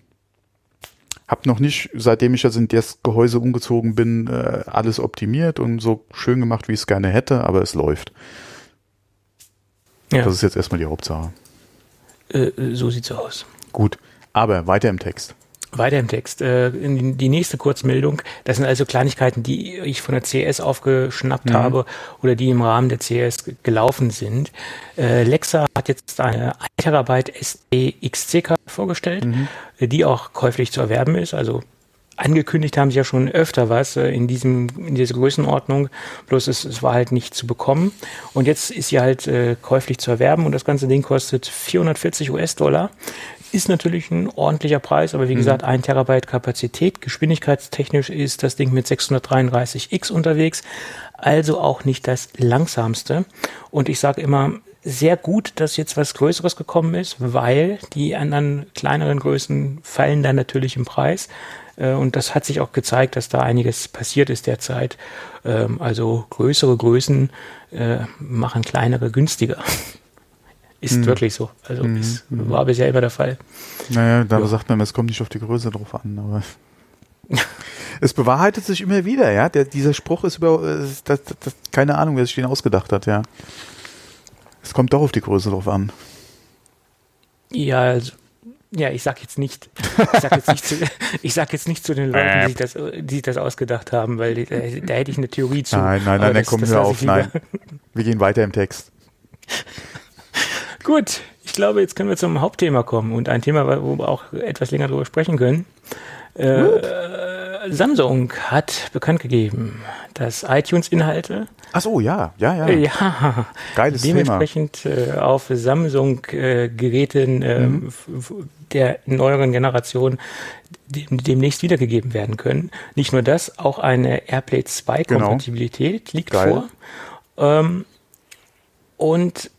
hab noch nicht, seitdem ich jetzt in das Gehäuse umgezogen bin, äh, alles optimiert und so schön gemacht, wie ich es gerne hätte, aber es läuft. Ja. Das ist jetzt erstmal die Hauptsache. Äh, so sieht's aus. Gut, aber weiter im Text. Weiter im Text. Äh, die nächste Kurzmeldung. Das sind also Kleinigkeiten, die ich von der CS aufgeschnappt mhm. habe oder die im Rahmen der CS gelaufen sind. Äh, Lexa hat jetzt eine 1 Terabyte SD XC-Karte vorgestellt, mhm. die auch käuflich zu erwerben ist. Also angekündigt haben sie ja schon öfter was äh, in diesem in dieser Größenordnung, bloß es, es war halt nicht zu bekommen und jetzt ist sie halt äh, käuflich zu erwerben und das ganze Ding kostet 440 US-Dollar. Ist natürlich ein ordentlicher Preis, aber wie mhm. gesagt, ein Terabyte Kapazität. Geschwindigkeitstechnisch ist das Ding mit 633X unterwegs, also auch nicht das langsamste. Und ich sage immer, sehr gut, dass jetzt was Größeres gekommen ist, weil die anderen kleineren Größen fallen dann natürlich im Preis. Äh, und das hat sich auch gezeigt, dass da einiges passiert ist derzeit. Ähm, also größere Größen äh, machen kleinere günstiger. Ist mhm. wirklich so. Also mhm. ist, mhm. war bisher immer der Fall. Naja, da ja. sagt man, es kommt nicht auf die Größe drauf an, aber es bewahrheitet sich immer wieder, ja. Der, dieser Spruch ist über, das, das, das, keine Ahnung, wer sich den ausgedacht hat, ja. Es kommt doch auf die Größe drauf an. Ja, also, ja, ich sag jetzt nicht, ich sag jetzt nicht zu, ich sag jetzt nicht zu den Leuten, die sich das, die sich das ausgedacht haben, weil da, da hätte ich eine Theorie zu. Nein, nein, nein, dann kommen wir auf, nein. Wir gehen weiter im Text. Gut, ich glaube, jetzt können wir zum Hauptthema kommen und ein Thema, wo wir auch etwas länger darüber sprechen können. Äh, Samsung hat bekannt gegeben, dass iTunes-Inhalte. Ach so, ja, ja, ja. Ja, Geiles dementsprechend Thema. Äh, auf Samsung-Geräten äh, mhm. der neueren Generation demnächst wiedergegeben werden können. Nicht nur das, auch eine AirPlay 2-Kompatibilität genau. liegt Geil. vor. Ähm, und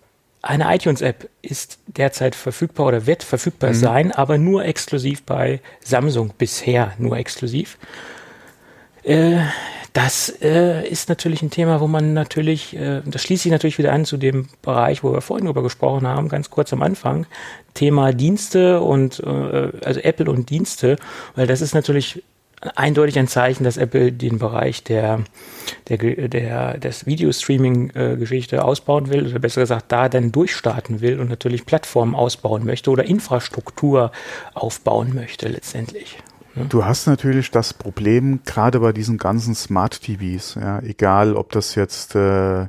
eine iTunes-App ist derzeit verfügbar oder wird verfügbar mhm. sein, aber nur exklusiv bei Samsung, bisher nur exklusiv. Äh, Das äh, ist natürlich ein Thema, wo man natürlich, äh, das schließt sich natürlich wieder an zu dem Bereich, wo wir vorhin drüber gesprochen haben, ganz kurz am Anfang. Thema Dienste und äh, also Apple und Dienste, weil das ist natürlich eindeutig ein Zeichen, dass Apple den Bereich der, der, der des Videostreaming-Geschichte ausbauen will, oder besser gesagt, da dann durchstarten will und natürlich Plattformen ausbauen möchte oder Infrastruktur aufbauen möchte letztendlich. Du hast natürlich das Problem, gerade bei diesen ganzen Smart TVs, ja, egal ob das jetzt äh,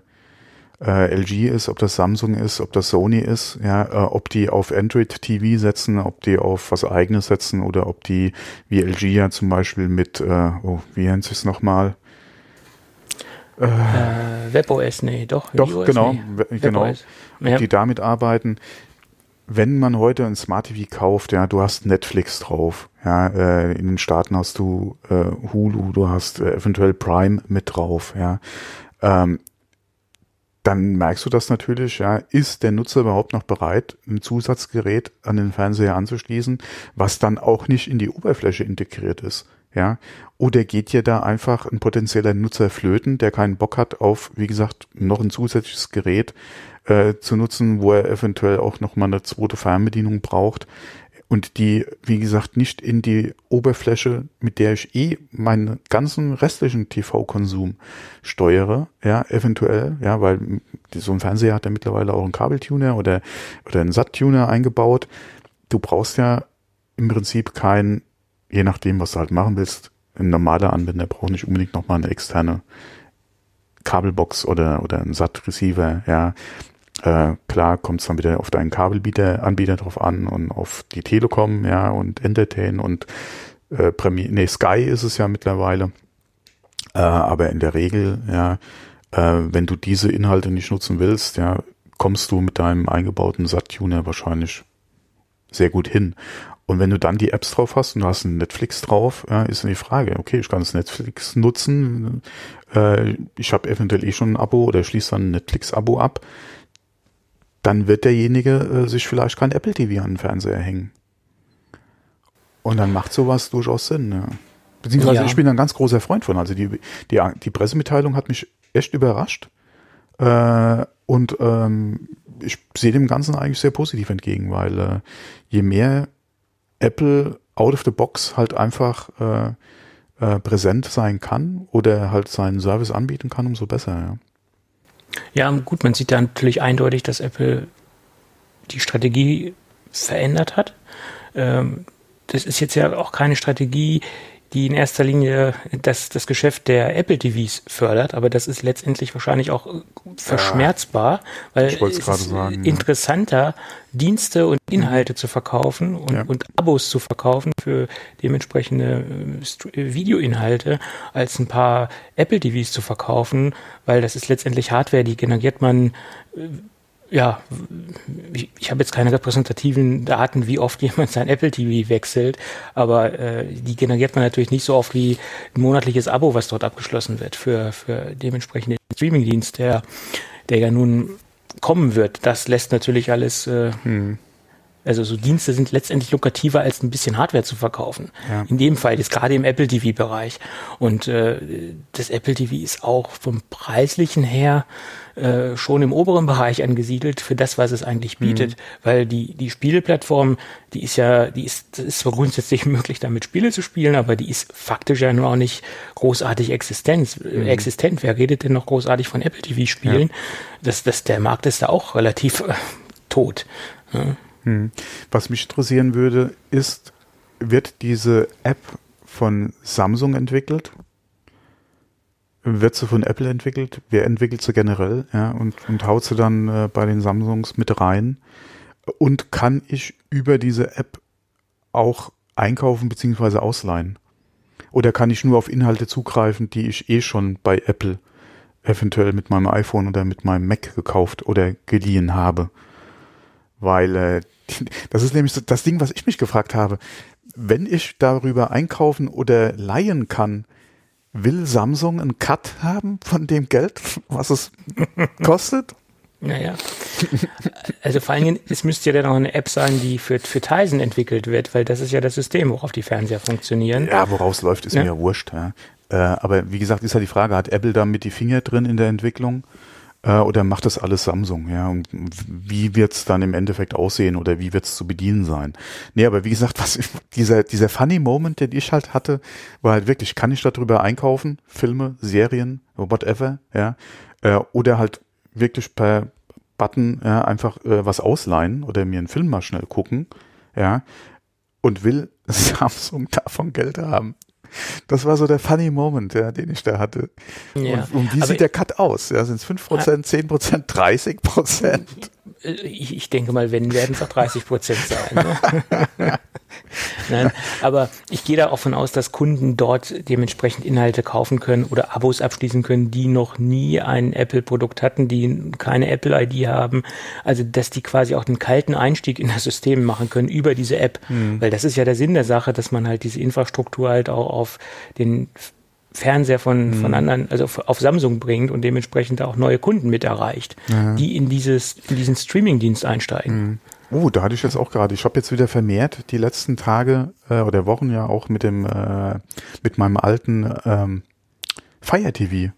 äh, LG ist, ob das Samsung ist, ob das Sony ist, ja, äh, ob die auf Android TV setzen, ob die auf was eigenes setzen oder ob die wie LG ja zum Beispiel mit, äh, oh, wie nennt sich es nochmal? Äh, WebOS, nee, doch. Doch, iOS, genau, nee. genau. Ja. Die damit arbeiten wenn man heute ein Smart TV kauft, ja, du hast Netflix drauf, ja, äh, in den Staaten hast du äh, Hulu, du hast äh, eventuell Prime mit drauf, ja, ähm, dann merkst du das natürlich, ja, ist der Nutzer überhaupt noch bereit, ein Zusatzgerät an den Fernseher anzuschließen, was dann auch nicht in die Oberfläche integriert ist, ja, oder geht dir da einfach ein potenzieller Nutzer flöten, der keinen Bock hat auf, wie gesagt, noch ein zusätzliches Gerät, äh, zu nutzen, wo er eventuell auch nochmal eine zweite Fernbedienung braucht und die, wie gesagt, nicht in die Oberfläche, mit der ich eh meinen ganzen restlichen TV-Konsum steuere, ja, eventuell, ja, weil so ein Fernseher hat ja mittlerweile auch einen Kabeltuner oder, oder einen SAT-Tuner eingebaut. Du brauchst ja im Prinzip kein, je nachdem, was du halt machen willst, ein normaler Anwender braucht nicht unbedingt nochmal eine externe Kabelbox oder, oder ein SAT-Receiver, ja. Äh, klar kommt es dann wieder auf deinen Kabelbieter, Anbieter drauf an und auf die Telekom, ja, und Entertain und äh, Premier, nee, Sky ist es ja mittlerweile. Äh, aber in der Regel, ja, äh, wenn du diese Inhalte nicht nutzen willst, ja, kommst du mit deinem eingebauten SAT-Tuner wahrscheinlich sehr gut hin. Und wenn du dann die Apps drauf hast und du hast ein Netflix drauf, ja, ist dann die Frage, okay, ich kann das Netflix nutzen, äh, ich habe eventuell eh schon ein Abo oder schließe dann ein Netflix-Abo ab dann wird derjenige äh, sich vielleicht kein Apple TV an den Fernseher hängen. Und dann macht sowas durchaus Sinn. Ja. Beziehungsweise ja. ich bin ein ganz großer Freund von. Also die, die, die Pressemitteilung hat mich echt überrascht. Äh, und ähm, ich sehe dem Ganzen eigentlich sehr positiv entgegen, weil äh, je mehr Apple out of the box halt einfach äh, äh, präsent sein kann oder halt seinen Service anbieten kann, umso besser. Ja. Ja, gut, man sieht da natürlich eindeutig, dass Apple die Strategie verändert hat. Ähm, das ist jetzt ja auch keine Strategie, die in erster Linie das, das Geschäft der Apple TVs fördert, aber das ist letztendlich wahrscheinlich auch äh, verschmerzbar, weil es ist sagen, interessanter, ja. Dienste und Inhalte zu verkaufen und, ja. und Abos zu verkaufen für dementsprechende äh, Videoinhalte, als ein paar Apple TVs zu verkaufen, weil das ist letztendlich Hardware, die generiert man äh, ja, ich, ich habe jetzt keine repräsentativen Daten, wie oft jemand sein Apple TV wechselt, aber äh, die generiert man natürlich nicht so oft wie ein monatliches Abo, was dort abgeschlossen wird für, für dementsprechend den Streamingdienst, der, der ja nun kommen wird. Das lässt natürlich alles äh, hm. Also so Dienste sind letztendlich lukrativer als ein bisschen Hardware zu verkaufen. Ja. In dem Fall ist gerade im Apple TV-Bereich. Und äh, das Apple TV ist auch vom preislichen her äh, schon im oberen Bereich angesiedelt für das, was es eigentlich mhm. bietet. Mhm. Weil die, die Spieleplattform, die ist ja, die ist, ist zwar grundsätzlich möglich, damit Spiele zu spielen, aber die ist faktisch ja nur auch nicht großartig Existenz, äh, mhm. existent. Wer redet denn noch großartig von Apple TV-Spielen? Ja. Das, das, der Markt ist da auch relativ äh, tot. Ja. Hm. Was mich interessieren würde, ist, wird diese App von Samsung entwickelt? Wird sie von Apple entwickelt? Wer entwickelt sie generell? Ja, und, und haut sie dann äh, bei den Samsungs mit rein? Und kann ich über diese App auch einkaufen bzw. ausleihen? Oder kann ich nur auf Inhalte zugreifen, die ich eh schon bei Apple eventuell mit meinem iPhone oder mit meinem Mac gekauft oder geliehen habe? Weil äh, das ist nämlich so das Ding, was ich mich gefragt habe. Wenn ich darüber einkaufen oder leihen kann, will Samsung einen Cut haben von dem Geld, was es kostet? Naja. Also vor allen Dingen, es müsste ja dann auch eine App sein, die für, für Tizen entwickelt wird, weil das ist ja das System, worauf die Fernseher funktionieren. Ja, woraus läuft, ist ja. mir ja wurscht. Ja. Äh, aber wie gesagt, ist halt die Frage, hat Apple da mit die Finger drin in der Entwicklung? Äh, oder macht das alles Samsung, ja? Und wie wird's dann im Endeffekt aussehen oder wie wird's zu bedienen sein? Nee, aber wie gesagt, was dieser, dieser funny Moment, den ich halt hatte, war halt wirklich, kann ich darüber einkaufen? Filme, Serien, whatever, ja? Äh, oder halt wirklich per Button ja, einfach äh, was ausleihen oder mir einen Film mal schnell gucken, ja, und will Samsung davon Geld haben. Das war so der funny Moment, ja, den ich da hatte. Ja, und, und wie sieht der Cut aus? Ja, sind es 5%, 10%, 30%? Ich, ich denke mal, wenn, werden es auch 30 Prozent sein. Ne? Nein, aber ich gehe da auch von aus, dass Kunden dort dementsprechend Inhalte kaufen können oder Abos abschließen können, die noch nie ein Apple-Produkt hatten, die keine Apple-ID haben. Also, dass die quasi auch den kalten Einstieg in das System machen können über diese App. Mhm. Weil das ist ja der Sinn der Sache, dass man halt diese Infrastruktur halt auch auf den Fernseher von, mhm. von anderen, also auf, auf, Samsung bringt und dementsprechend auch neue Kunden mit erreicht, ja. die in dieses, in diesen Streaming-Dienst einsteigen. Mhm. Oh, da hatte ich jetzt auch gerade. Ich habe jetzt wieder vermehrt die letzten Tage äh, oder Wochen ja auch mit dem äh, mit meinem alten ähm, Fire TV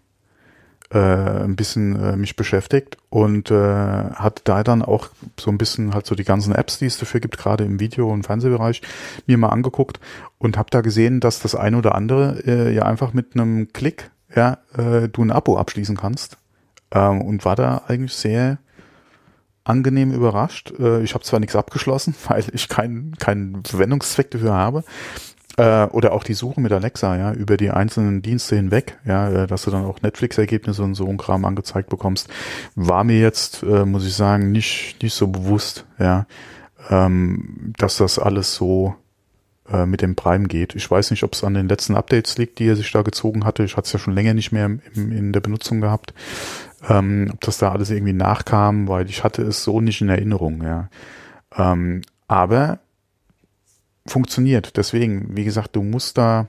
äh, ein bisschen äh, mich beschäftigt und äh, hat da dann auch so ein bisschen halt so die ganzen Apps, die es dafür gibt, gerade im Video- und Fernsehbereich, mir mal angeguckt und habe da gesehen, dass das eine oder andere äh, ja einfach mit einem Klick ja äh, du ein Abo abschließen kannst ähm, und war da eigentlich sehr angenehm überrascht. Äh, ich habe zwar nichts abgeschlossen, weil ich keinen keinen Verwendungszweck dafür habe, äh, oder auch die Suche mit Alexa, ja, über die einzelnen Dienste hinweg, ja, äh, dass du dann auch Netflix-Ergebnisse und so ein Kram angezeigt bekommst, war mir jetzt, muss ich sagen, nicht, nicht so bewusst, ja, ähm, dass das alles so mit dem Prime geht. Ich weiß nicht, ob es an den letzten Updates liegt, die er sich da gezogen hatte. Ich hatte es ja schon länger nicht mehr im, in der Benutzung gehabt. Ähm, ob das da alles irgendwie nachkam, weil ich hatte es so nicht in Erinnerung, ja. Ähm, aber funktioniert. Deswegen, wie gesagt, du musst da,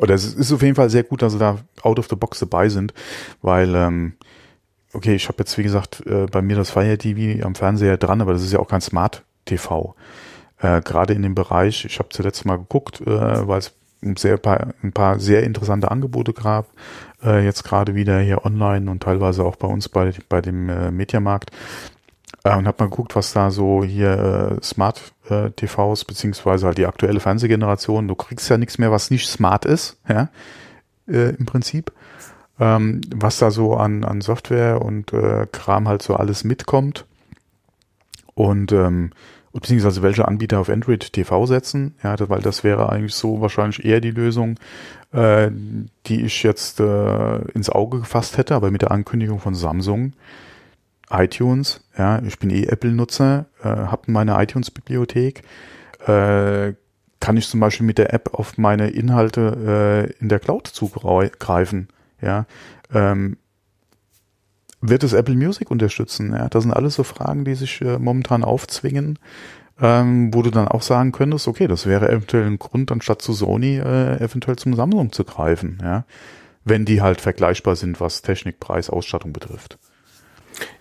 oder es ist auf jeden Fall sehr gut, dass sie da out of the box dabei sind, weil, ähm, okay, ich habe jetzt, wie gesagt, äh, bei mir das Fire TV am Fernseher dran, aber das ist ja auch kein Smart TV. Äh, Gerade in dem Bereich, ich habe zuletzt mal geguckt, äh, weil es sehr, paar, ein paar sehr interessante Angebote gab, äh, jetzt gerade wieder hier online und teilweise auch bei uns bei, bei dem äh, Mediamarkt. Äh, und habe mal geguckt, was da so hier äh, Smart äh, TVs beziehungsweise halt die aktuelle Fernsehgeneration. Du kriegst ja nichts mehr, was nicht smart ist, ja, äh, im Prinzip. Ähm, was da so an, an Software und äh, Kram halt so alles mitkommt. Und ähm, beziehungsweise welche Anbieter auf Android TV setzen, ja, weil das wäre eigentlich so wahrscheinlich eher die Lösung, äh, die ich jetzt äh, ins Auge gefasst hätte, aber mit der Ankündigung von Samsung iTunes, ja, ich bin eh Apple-Nutzer, äh, habe meine iTunes-Bibliothek, äh, kann ich zum Beispiel mit der App auf meine Inhalte äh, in der Cloud zugreifen, ja. Ähm, wird es Apple Music unterstützen? Ja, das sind alles so Fragen, die sich äh, momentan aufzwingen, ähm, wo du dann auch sagen könntest, okay, das wäre eventuell ein Grund, anstatt zu Sony äh, eventuell zum Samsung zu greifen, ja, wenn die halt vergleichbar sind, was Technik, Preis, Ausstattung betrifft.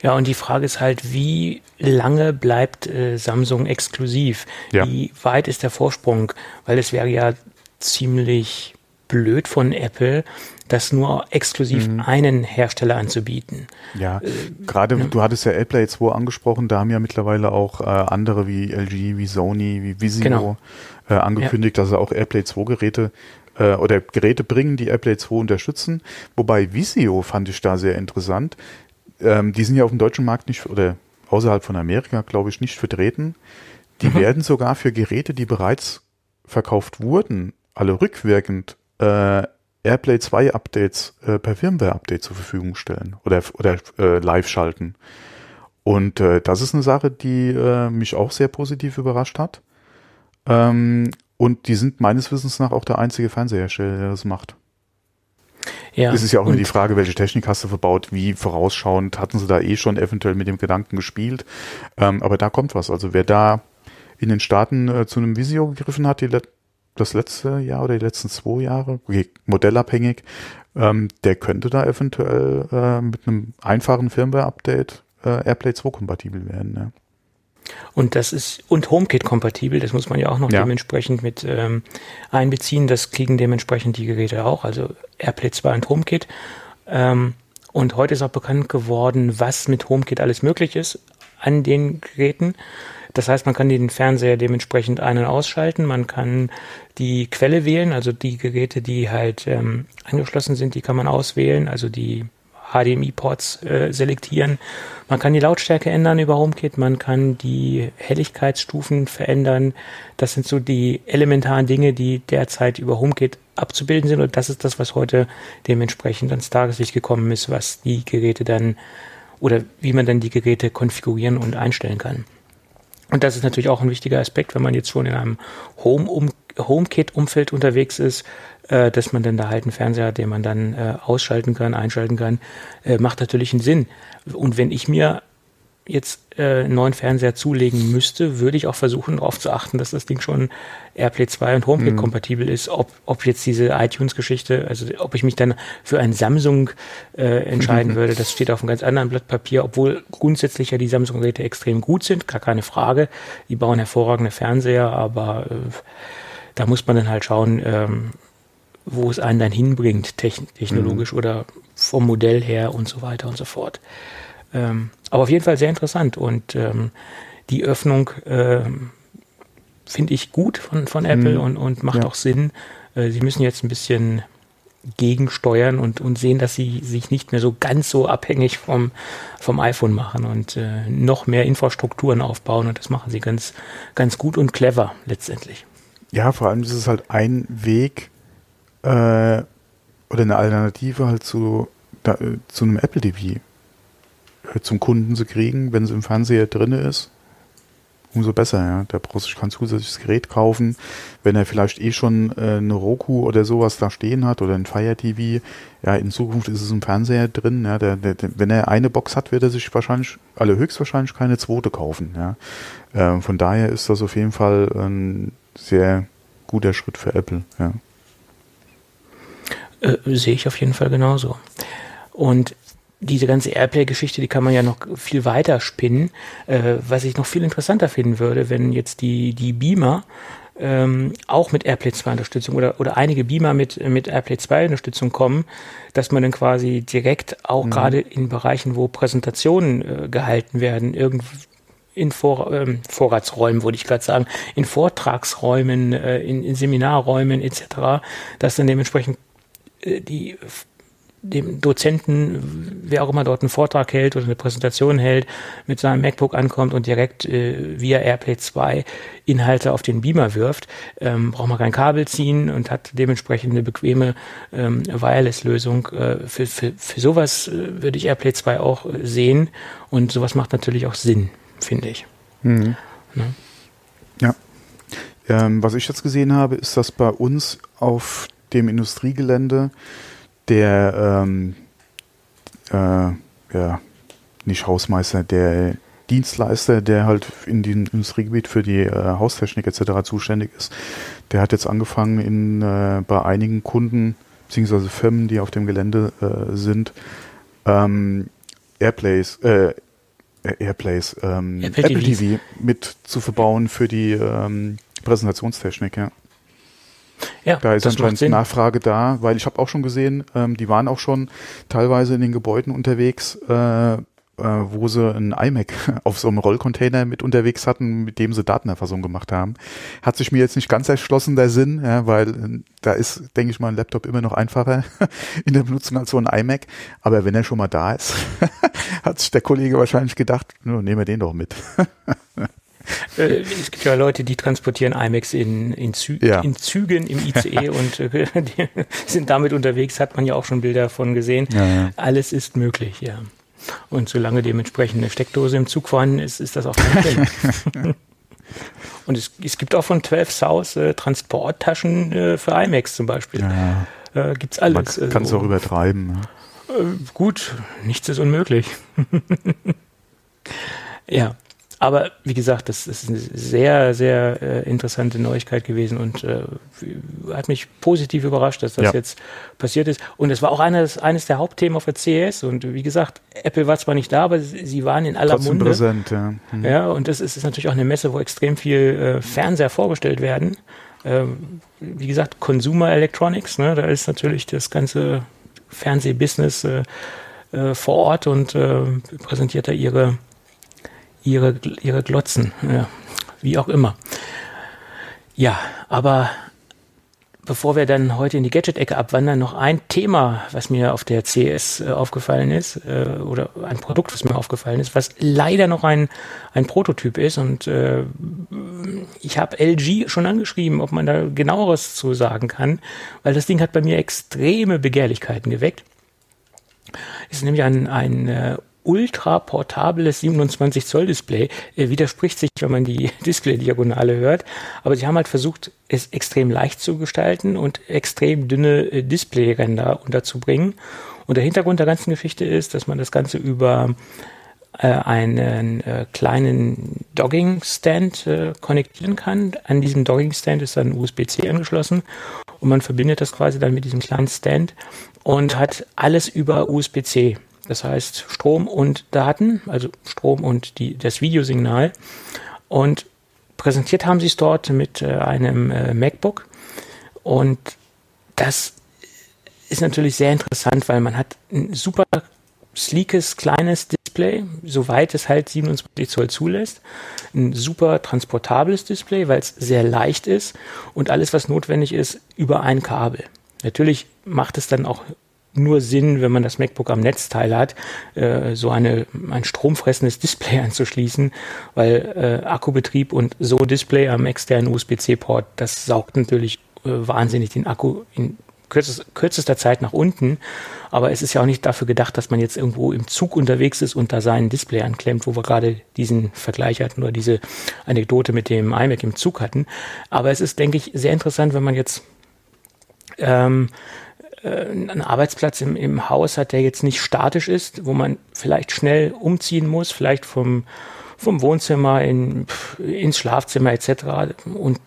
Ja, und die Frage ist halt, wie lange bleibt äh, Samsung exklusiv? Ja. Wie weit ist der Vorsprung? Weil es wäre ja ziemlich blöd von Apple, das nur exklusiv mhm. einen Hersteller anzubieten. Ja, äh, gerade ne? du hattest ja AirPlay 2 angesprochen, da haben ja mittlerweile auch äh, andere wie LG, wie Sony, wie Vizio genau. äh, angekündigt, ja. dass sie auch AirPlay 2 Geräte äh, oder Geräte bringen, die AirPlay 2 unterstützen. Wobei Vizio fand ich da sehr interessant ähm, die sind ja auf dem deutschen Markt nicht, oder außerhalb von Amerika, glaube ich, nicht vertreten. Die mhm. werden sogar für Geräte, die bereits verkauft wurden, alle rückwirkend äh, AirPlay 2 Updates äh, per Firmware-Update zur Verfügung stellen oder, oder äh, live schalten. Und äh, das ist eine Sache, die äh, mich auch sehr positiv überrascht hat. Ähm, und die sind meines Wissens nach auch der einzige Fernsehersteller, der das macht. Ja, es ist ja auch immer die Frage, welche Technik hast du verbaut, wie vorausschauend hatten sie da eh schon eventuell mit dem Gedanken gespielt. Ähm, aber da kommt was. Also wer da in den Staaten äh, zu einem Visio gegriffen hat, die das letzte Jahr oder die letzten zwei Jahre, okay, modellabhängig, ähm, der könnte da eventuell äh, mit einem einfachen Firmware-Update äh, AirPlay 2 kompatibel werden. Ne? Und das ist und HomeKit-kompatibel, das muss man ja auch noch ja. dementsprechend mit ähm, einbeziehen. Das kriegen dementsprechend die Geräte auch, also AirPlay 2 und HomeKit. Ähm, und heute ist auch bekannt geworden, was mit HomeKit alles möglich ist an den Geräten. Das heißt, man kann den Fernseher dementsprechend ein- und ausschalten. Man kann die Quelle wählen, also die Geräte, die halt ähm, angeschlossen sind, die kann man auswählen, also die HDMI-Ports äh, selektieren. Man kann die Lautstärke ändern über HomeKit, man kann die Helligkeitsstufen verändern. Das sind so die elementaren Dinge, die derzeit über HomeKit abzubilden sind. Und das ist das, was heute dementsprechend ans Tageslicht gekommen ist, was die Geräte dann oder wie man dann die Geräte konfigurieren und einstellen kann. Und das ist natürlich auch ein wichtiger Aspekt, wenn man jetzt schon in einem Home HomeKit-Umfeld unterwegs ist, äh, dass man dann da halt einen Fernseher hat, den man dann äh, ausschalten kann, einschalten kann, äh, macht natürlich einen Sinn. Und wenn ich mir jetzt äh, einen neuen Fernseher zulegen müsste, würde ich auch versuchen, darauf zu achten, dass das Ding schon AirPlay 2 und HomeKit mhm. kompatibel ist. Ob, ob jetzt diese iTunes-Geschichte, also ob ich mich dann für ein Samsung äh, entscheiden würde, das steht auf einem ganz anderen Blatt Papier, obwohl grundsätzlich ja die Samsung-Geräte extrem gut sind, gar keine Frage. Die bauen hervorragende Fernseher, aber äh, da muss man dann halt schauen, ähm, wo es einen dann hinbringt, technologisch mhm. oder vom Modell her und so weiter und so fort. Ähm, aber auf jeden Fall sehr interessant und ähm, die Öffnung ähm, finde ich gut von, von Apple mhm. und, und macht ja. auch Sinn. Äh, sie müssen jetzt ein bisschen gegensteuern und, und sehen, dass sie sich nicht mehr so ganz so abhängig vom, vom iPhone machen und äh, noch mehr Infrastrukturen aufbauen und das machen sie ganz, ganz gut und clever letztendlich. Ja, vor allem ist es halt ein Weg äh, oder eine Alternative halt zu, da, zu einem Apple TV äh, zum Kunden zu kriegen, wenn es im Fernseher drinne ist. Umso besser, ja. Der braucht sich kein zusätzliches Gerät kaufen. Wenn er vielleicht eh schon äh, eine Roku oder sowas da stehen hat oder ein Fire TV, ja, in Zukunft ist es im Fernseher drin, ja. Der, der, der, wenn er eine Box hat, wird er sich wahrscheinlich, alle höchstwahrscheinlich keine zweite kaufen, ja. Äh, von daher ist das auf jeden Fall ein sehr guter Schritt für Apple, ja. Äh, sehe ich auf jeden Fall genauso. Und diese ganze Airplay-Geschichte, die kann man ja noch viel weiter spinnen. Äh, was ich noch viel interessanter finden würde, wenn jetzt die, die Beamer ähm, auch mit Airplay 2 Unterstützung oder, oder einige Beamer mit, mit Airplay 2 Unterstützung kommen, dass man dann quasi direkt auch mhm. gerade in Bereichen, wo Präsentationen äh, gehalten werden, irgendwie in Vor, ähm, Vorratsräumen, würde ich gerade sagen, in Vortragsräumen, äh, in, in Seminarräumen etc., dass dann dementsprechend äh, die dem Dozenten, wer auch immer dort einen Vortrag hält oder eine Präsentation hält, mit seinem MacBook ankommt und direkt äh, via AirPlay 2 Inhalte auf den Beamer wirft, ähm, braucht man kein Kabel ziehen und hat dementsprechend eine bequeme ähm, Wireless-Lösung. Äh, für, für, für sowas äh, würde ich AirPlay 2 auch äh, sehen und sowas macht natürlich auch Sinn, finde ich. Mhm. Ne? Ja. Ähm, was ich jetzt gesehen habe, ist, dass bei uns auf dem Industriegelände der, ähm, äh, ja, nicht Hausmeister, der Dienstleister, der halt in dem Industriegebiet für die äh, Haustechnik etc. zuständig ist, der hat jetzt angefangen in äh, bei einigen Kunden beziehungsweise Firmen, die auf dem Gelände äh, sind, ähm, Airplays, äh, Airplays, ähm, Apple, Apple TV mit zu verbauen für die ähm, Präsentationstechnik, ja. Ja, da ist anscheinend Nachfrage da, weil ich habe auch schon gesehen, ähm, die waren auch schon teilweise in den Gebäuden unterwegs, äh, äh, wo sie ein iMac auf so einem Rollcontainer mit unterwegs hatten, mit dem sie Datenerfassung gemacht haben. Hat sich mir jetzt nicht ganz erschlossen, der Sinn, ja, weil äh, da ist, denke ich mal, ein Laptop immer noch einfacher in der Benutzung als so ein iMac. Aber wenn er schon mal da ist, hat sich der Kollege wahrscheinlich gedacht, no, nehmen wir den doch mit. Äh, es gibt ja Leute, die transportieren IMAX in, in, Zü ja. in Zügen im ICE und äh, sind damit unterwegs, hat man ja auch schon Bilder von gesehen. Ja, ja. Alles ist möglich, ja. Und solange dementsprechend eine Steckdose im Zug vorhanden ist, ist das auch kein Thema. und es, es gibt auch von 12 South äh, Transporttaschen äh, für IMAX zum Beispiel. Ja. Äh, gibt's alles. Man kann es auch übertreiben. Ne? Äh, gut, nichts ist unmöglich. ja. Aber wie gesagt, das ist eine sehr, sehr äh, interessante Neuigkeit gewesen und äh, hat mich positiv überrascht, dass das ja. jetzt passiert ist. Und es war auch eines, eines der Hauptthemen auf der CES. Und wie gesagt, Apple war zwar nicht da, aber sie waren in aller Trotzdem Munde. präsent, ja. Mhm. Ja, und das ist, ist, natürlich auch eine Messe, wo extrem viel äh, Fernseher vorgestellt werden. Ähm, wie gesagt, Consumer Electronics, ne, da ist natürlich das ganze Fernsehbusiness äh, äh, vor Ort und äh, präsentiert da ihre ihre, ihre Glotzen, ja, wie auch immer. Ja, aber bevor wir dann heute in die Gadget-Ecke abwandern, noch ein Thema, was mir auf der CS äh, aufgefallen ist, äh, oder ein Produkt, was mir aufgefallen ist, was leider noch ein, ein Prototyp ist. Und äh, ich habe LG schon angeschrieben, ob man da genaueres zu sagen kann, weil das Ding hat bei mir extreme Begehrlichkeiten geweckt. Es ist nämlich ein, ein äh, ultra portables 27 Zoll Display. Äh, widerspricht sich, wenn man die Display-Diagonale hört. Aber sie haben halt versucht, es extrem leicht zu gestalten und extrem dünne äh, Display-Ränder unterzubringen. Und der Hintergrund der ganzen Geschichte ist, dass man das Ganze über äh, einen äh, kleinen Dogging-Stand äh, konnektieren kann. An diesem Dogging-Stand ist dann USB-C angeschlossen und man verbindet das quasi dann mit diesem kleinen Stand und hat alles über USB-C. Das heißt Strom und Daten, also Strom und die, das Videosignal. Und präsentiert haben sie es dort mit äh, einem äh, MacBook. Und das ist natürlich sehr interessant, weil man hat ein super sleekes, kleines Display, soweit es halt 27 Zoll zulässt. Ein super transportables Display, weil es sehr leicht ist und alles, was notwendig ist, über ein Kabel. Natürlich macht es dann auch nur Sinn, wenn man das MacBook am Netzteil hat, äh, so eine, ein stromfressendes Display anzuschließen, weil äh, Akkubetrieb und so Display am externen USB-C-Port, das saugt natürlich äh, wahnsinnig den Akku in kürzester, Zeit nach unten. Aber es ist ja auch nicht dafür gedacht, dass man jetzt irgendwo im Zug unterwegs ist und da sein Display anklemmt, wo wir gerade diesen Vergleich hatten oder diese Anekdote mit dem iMac im Zug hatten. Aber es ist, denke ich, sehr interessant, wenn man jetzt ähm, äh, einen Arbeitsplatz im, im Haus hat, der jetzt nicht statisch ist, wo man vielleicht schnell umziehen muss, vielleicht vom, vom Wohnzimmer in, ins Schlafzimmer etc. und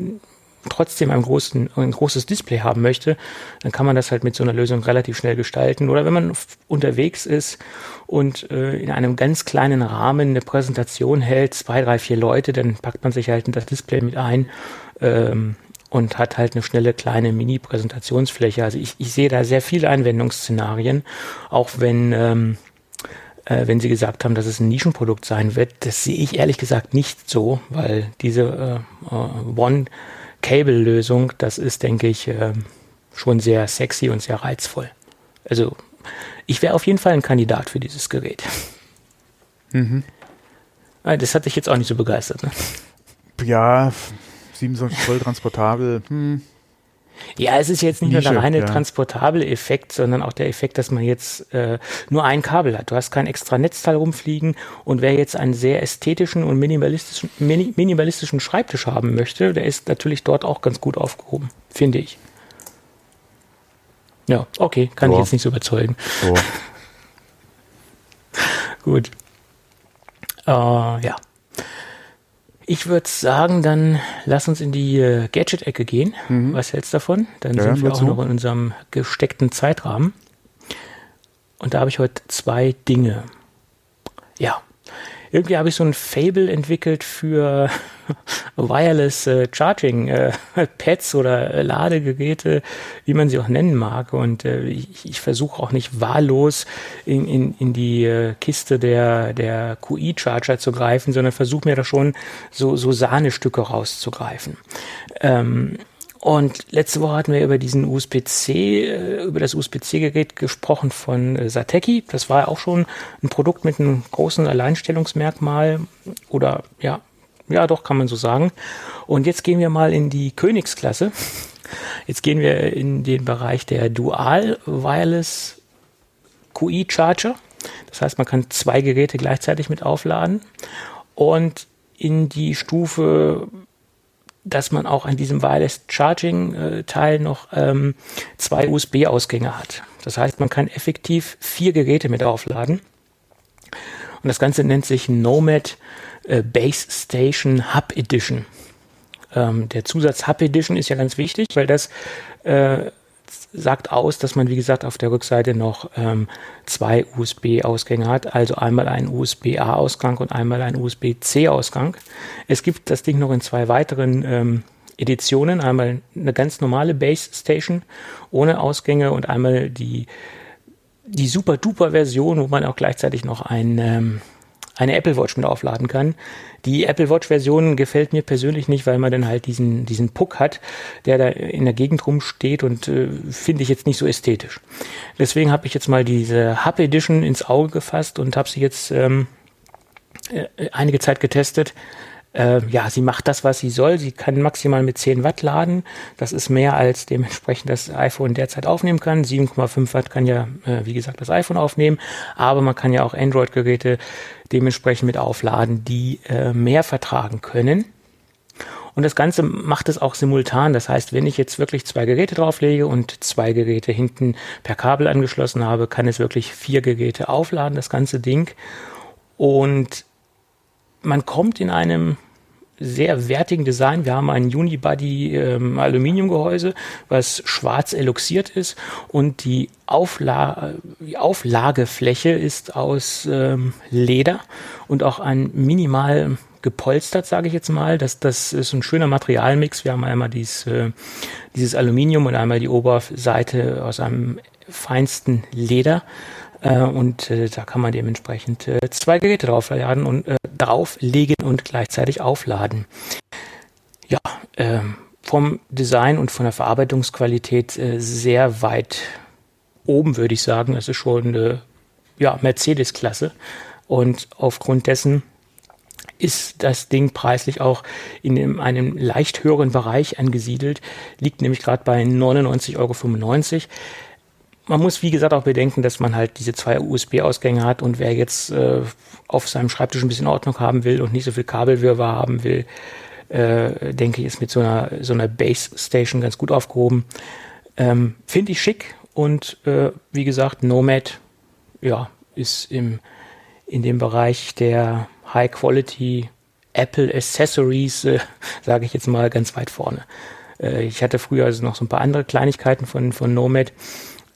trotzdem ein, großen, ein großes Display haben möchte, dann kann man das halt mit so einer Lösung relativ schnell gestalten. Oder wenn man unterwegs ist und äh, in einem ganz kleinen Rahmen eine Präsentation hält, zwei, drei, vier Leute, dann packt man sich halt das Display mit ein. Ähm, und hat halt eine schnelle kleine Mini-Präsentationsfläche. Also ich, ich sehe da sehr viele Anwendungsszenarien, auch wenn, ähm, äh, wenn Sie gesagt haben, dass es ein Nischenprodukt sein wird. Das sehe ich ehrlich gesagt nicht so, weil diese äh, äh One-Cable-Lösung, das ist, denke ich, äh, schon sehr sexy und sehr reizvoll. Also ich wäre auf jeden Fall ein Kandidat für dieses Gerät. Mhm. Ah, das hat dich jetzt auch nicht so begeistert, ne? Ja, 27 Zoll transportabel. Hm. Ja, es ist jetzt nicht Nische, nur der reine ja. transportable Effekt, sondern auch der Effekt, dass man jetzt äh, nur ein Kabel hat. Du hast kein extra Netzteil rumfliegen und wer jetzt einen sehr ästhetischen und minimalistischen, mini, minimalistischen Schreibtisch haben möchte, der ist natürlich dort auch ganz gut aufgehoben, finde ich. Ja, okay, kann so. ich jetzt nicht so überzeugen. Gut. Äh, ja. Ich würde sagen, dann lass uns in die äh, Gadget-Ecke gehen. Mhm. Was hältst du davon? Dann ja, sind wir auch noch in unserem gesteckten Zeitrahmen. Und da habe ich heute zwei Dinge. Ja, irgendwie habe ich so ein Fable entwickelt für Wireless äh, Charging äh, Pads oder äh, Ladegeräte, wie man sie auch nennen mag. Und äh, ich, ich versuche auch nicht wahllos in, in, in die äh, Kiste der, der QI-Charger zu greifen, sondern versuche mir da schon so, so Sahnestücke rauszugreifen. Ähm, und letzte Woche hatten wir über diesen USB-C, äh, über das USB-C-Gerät gesprochen von äh, Sateki. Das war auch schon ein Produkt mit einem großen Alleinstellungsmerkmal oder ja, ja, doch kann man so sagen. Und jetzt gehen wir mal in die Königsklasse. Jetzt gehen wir in den Bereich der Dual Wireless QI Charger. Das heißt, man kann zwei Geräte gleichzeitig mit aufladen und in die Stufe dass man auch an diesem Wireless Charging äh, Teil noch ähm, zwei USB-Ausgänge hat. Das heißt, man kann effektiv vier Geräte mit aufladen. Und das Ganze nennt sich Nomad äh, Base Station Hub Edition. Ähm, der Zusatz Hub Edition ist ja ganz wichtig, weil das äh, sagt aus, dass man, wie gesagt, auf der Rückseite noch ähm, zwei USB-Ausgänge hat, also einmal einen USB-A-Ausgang und einmal einen USB-C-Ausgang. Es gibt das Ding noch in zwei weiteren ähm, Editionen, einmal eine ganz normale Base Station ohne Ausgänge und einmal die, die Super-Duper-Version, wo man auch gleichzeitig noch ein ähm, eine Apple Watch mit aufladen kann. Die Apple Watch Version gefällt mir persönlich nicht, weil man dann halt diesen, diesen Puck hat, der da in der Gegend rumsteht und äh, finde ich jetzt nicht so ästhetisch. Deswegen habe ich jetzt mal diese Hub Edition ins Auge gefasst und habe sie jetzt ähm, äh, einige Zeit getestet. Äh, ja, sie macht das, was sie soll. Sie kann maximal mit 10 Watt laden. Das ist mehr als dementsprechend das iPhone derzeit aufnehmen kann. 7,5 Watt kann ja, äh, wie gesagt, das iPhone aufnehmen. Aber man kann ja auch Android-Geräte dementsprechend mit aufladen, die äh, mehr vertragen können. Und das Ganze macht es auch simultan. Das heißt, wenn ich jetzt wirklich zwei Geräte drauflege und zwei Geräte hinten per Kabel angeschlossen habe, kann es wirklich vier Geräte aufladen, das ganze Ding. Und man kommt in einem sehr wertigen Design. Wir haben ein Unibody ähm, Aluminiumgehäuse, was schwarz eluxiert ist und die, Aufla die Auflagefläche ist aus ähm, Leder und auch ein minimal gepolstert, sage ich jetzt mal. Das, das ist ein schöner Materialmix. Wir haben einmal dieses, äh, dieses Aluminium und einmal die Oberseite aus einem feinsten Leder. Äh, und äh, da kann man dementsprechend äh, zwei Geräte draufladen und drauflegen und gleichzeitig aufladen. Ja, äh, vom Design und von der Verarbeitungsqualität sehr weit oben, würde ich sagen. Das ist schon eine ja, Mercedes-Klasse. Und aufgrund dessen ist das Ding preislich auch in einem leicht höheren Bereich angesiedelt, liegt nämlich gerade bei 99,95 Euro man muss, wie gesagt, auch bedenken, dass man halt diese zwei USB-Ausgänge hat und wer jetzt äh, auf seinem Schreibtisch ein bisschen Ordnung haben will und nicht so viel Kabelwirrwarr haben will, äh, denke ich, ist mit so einer, so einer Base Station ganz gut aufgehoben. Ähm, Finde ich schick und äh, wie gesagt, Nomad, ja, ist im, in dem Bereich der High Quality Apple Accessories, äh, sage ich jetzt mal, ganz weit vorne. Äh, ich hatte früher also noch so ein paar andere Kleinigkeiten von, von Nomad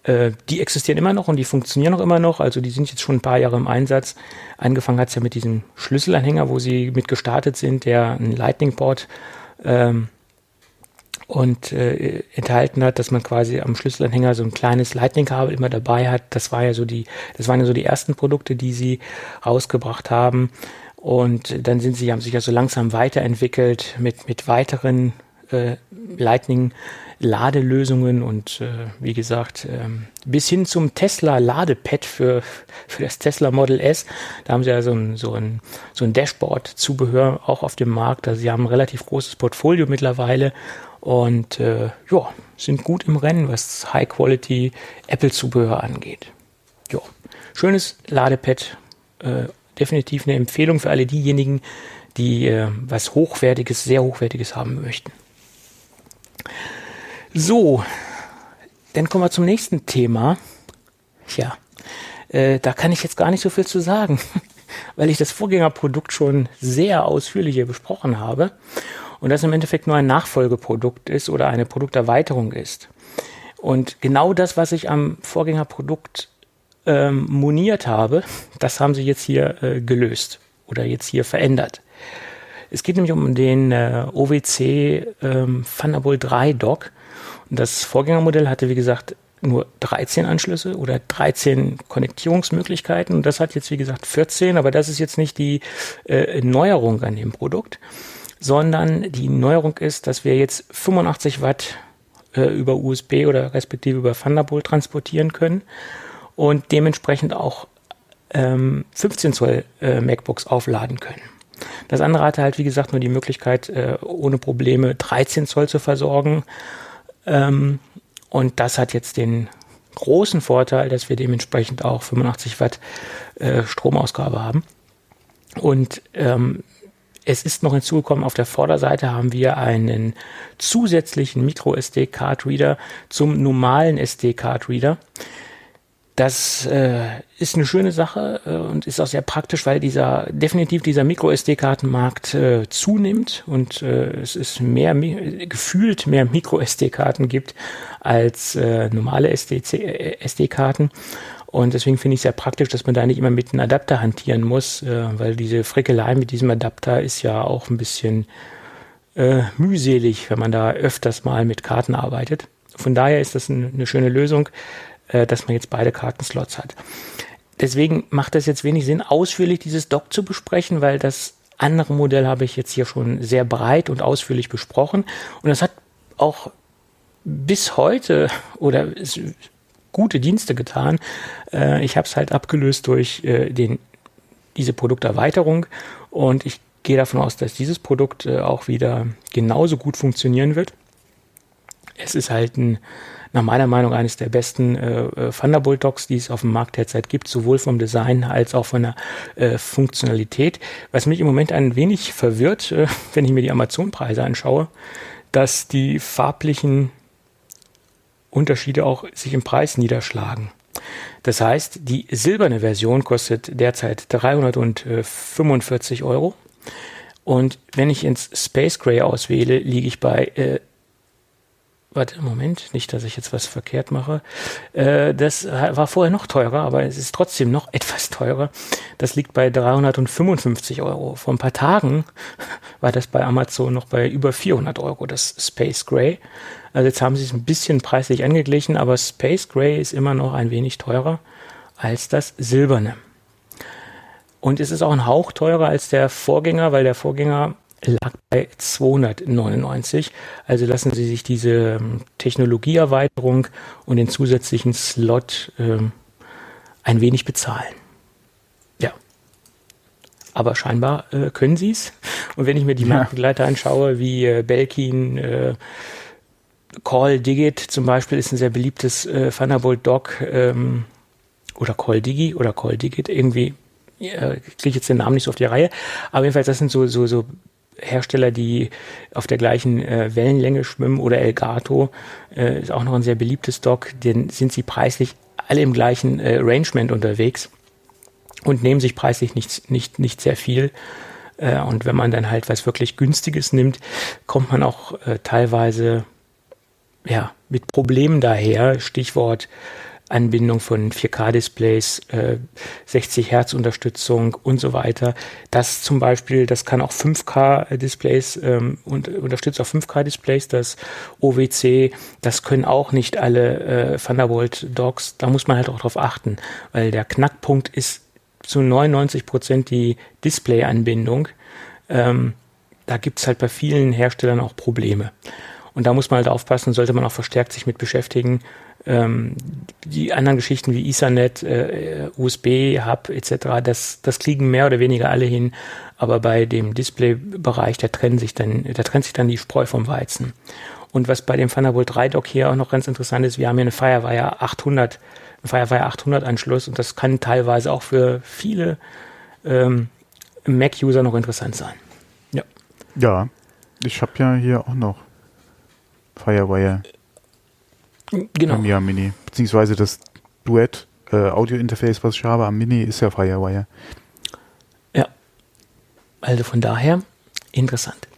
äh, die existieren immer noch und die funktionieren auch immer noch. Also die sind jetzt schon ein paar Jahre im Einsatz. Angefangen hat es ja mit diesem Schlüsselanhänger, wo sie mit gestartet sind, der ein Lightning-Port ähm, und äh, enthalten hat, dass man quasi am Schlüsselanhänger so ein kleines Lightning-Kabel immer dabei hat. Das war ja so die, das waren ja so die ersten Produkte, die sie rausgebracht haben. Und dann sind sie, haben sich ja so langsam weiterentwickelt mit, mit weiteren äh, Lightning Ladelösungen und äh, wie gesagt, ähm, bis hin zum Tesla Ladepad für, für das Tesla Model S. Da haben sie ja so ein, so ein, so ein Dashboard-Zubehör auch auf dem Markt. Also sie haben ein relativ großes Portfolio mittlerweile und äh, ja, sind gut im Rennen, was High-Quality Apple-Zubehör angeht. Ja, schönes Ladepad, äh, definitiv eine Empfehlung für alle diejenigen, die äh, was Hochwertiges, sehr Hochwertiges haben möchten. So, dann kommen wir zum nächsten Thema. Tja, äh, da kann ich jetzt gar nicht so viel zu sagen, weil ich das Vorgängerprodukt schon sehr ausführlich hier besprochen habe und das im Endeffekt nur ein Nachfolgeprodukt ist oder eine Produkterweiterung ist. Und genau das, was ich am Vorgängerprodukt ähm, moniert habe, das haben sie jetzt hier äh, gelöst oder jetzt hier verändert. Es geht nämlich um den äh, OWC ähm, Thunderbolt 3 Dock das Vorgängermodell hatte, wie gesagt, nur 13 Anschlüsse oder 13 Konnektierungsmöglichkeiten. Und das hat jetzt, wie gesagt, 14, aber das ist jetzt nicht die äh, Neuerung an dem Produkt, sondern die Neuerung ist, dass wir jetzt 85 Watt äh, über USB oder respektive über Thunderbolt transportieren können und dementsprechend auch ähm, 15 Zoll äh, MacBooks aufladen können. Das andere hatte halt, wie gesagt, nur die Möglichkeit, äh, ohne Probleme 13 Zoll zu versorgen ähm, und das hat jetzt den großen Vorteil, dass wir dementsprechend auch 85 Watt äh, Stromausgabe haben. Und ähm, es ist noch hinzugekommen, auf der Vorderseite haben wir einen zusätzlichen Micro SD Card Reader zum normalen SD Card Reader. Das äh, ist eine schöne Sache äh, und ist auch sehr praktisch, weil dieser definitiv dieser Micro-SD-Kartenmarkt äh, zunimmt und äh, es ist mehr gefühlt mehr Micro-SD-Karten gibt als äh, normale SD-Karten. Äh, und deswegen finde ich es sehr praktisch, dass man da nicht immer mit einem Adapter hantieren muss, äh, weil diese Frickelei mit diesem Adapter ist ja auch ein bisschen äh, mühselig, wenn man da öfters mal mit Karten arbeitet. Von daher ist das ein, eine schöne Lösung, äh, dass man jetzt beide Kartenslots hat. Deswegen macht es jetzt wenig Sinn, ausführlich dieses Dock zu besprechen, weil das andere Modell habe ich jetzt hier schon sehr breit und ausführlich besprochen. Und das hat auch bis heute oder gute Dienste getan. Äh, ich habe es halt abgelöst durch äh, den, diese Produkterweiterung und ich gehe davon aus, dass dieses Produkt äh, auch wieder genauso gut funktionieren wird. Es ist halt ein, nach meiner Meinung eines der besten äh, äh Thunderbolt Docks, die es auf dem Markt derzeit gibt, sowohl vom Design als auch von der äh, Funktionalität. Was mich im Moment ein wenig verwirrt, äh, wenn ich mir die Amazon-Preise anschaue, dass die farblichen Unterschiede auch sich im Preis niederschlagen. Das heißt, die silberne Version kostet derzeit 345 Euro. Und wenn ich ins Space Gray auswähle, liege ich bei äh, Warte, Moment, nicht, dass ich jetzt was verkehrt mache. Äh, das war vorher noch teurer, aber es ist trotzdem noch etwas teurer. Das liegt bei 355 Euro. Vor ein paar Tagen war das bei Amazon noch bei über 400 Euro, das Space Gray. Also jetzt haben sie es ein bisschen preislich angeglichen, aber Space Gray ist immer noch ein wenig teurer als das Silberne. Und es ist auch ein Hauch teurer als der Vorgänger, weil der Vorgänger lag bei 299. Also lassen Sie sich diese ähm, Technologieerweiterung und den zusätzlichen Slot ähm, ein wenig bezahlen. Ja. Aber scheinbar äh, können Sie es. Und wenn ich mir die ja. Marktbegleiter anschaue, wie äh, Belkin, äh, Call Digit zum Beispiel ist ein sehr beliebtes äh, Thunderbolt Dock ähm, oder Call Digi oder Call Digit irgendwie. Äh, kriege jetzt den Namen nicht so auf die Reihe. Aber jedenfalls, das sind so, so, so Hersteller, die auf der gleichen äh, Wellenlänge schwimmen oder Elgato äh, ist auch noch ein sehr beliebtes Dock, denn sind sie preislich alle im gleichen äh, Rangement unterwegs und nehmen sich preislich nicht, nicht, nicht sehr viel. Äh, und wenn man dann halt was wirklich günstiges nimmt, kommt man auch äh, teilweise ja, mit Problemen daher. Stichwort Anbindung von 4K-Displays, äh, 60 Hertz Unterstützung und so weiter. Das zum Beispiel, das kann auch 5K-Displays ähm, und unterstützt auch 5K-Displays. Das OWC, das können auch nicht alle äh, Thunderbolt-Docks. Da muss man halt auch drauf achten, weil der Knackpunkt ist zu 99 Prozent die Display-Anbindung. Ähm, da gibt's halt bei vielen Herstellern auch Probleme. Und da muss man halt aufpassen, sollte man auch verstärkt sich mit beschäftigen. Ähm, die anderen Geschichten wie Ethernet, äh, USB, Hub etc., das, das kriegen mehr oder weniger alle hin. Aber bei dem Display-Bereich, da da trennt sich dann die Spreu vom Weizen. Und was bei dem Thunderbolt 3 Dock hier auch noch ganz interessant ist, wir haben hier eine Firewire 800, einen Firewire 800 Anschluss und das kann teilweise auch für viele ähm, Mac-User noch interessant sein. Ja. Ja, ich habe ja hier auch noch Firewire. Genau. Ja Mini. Beziehungsweise das Duett äh, Audio-Interface, was ich habe am Mini, ist ja Firewire. Ja. Also von daher interessant.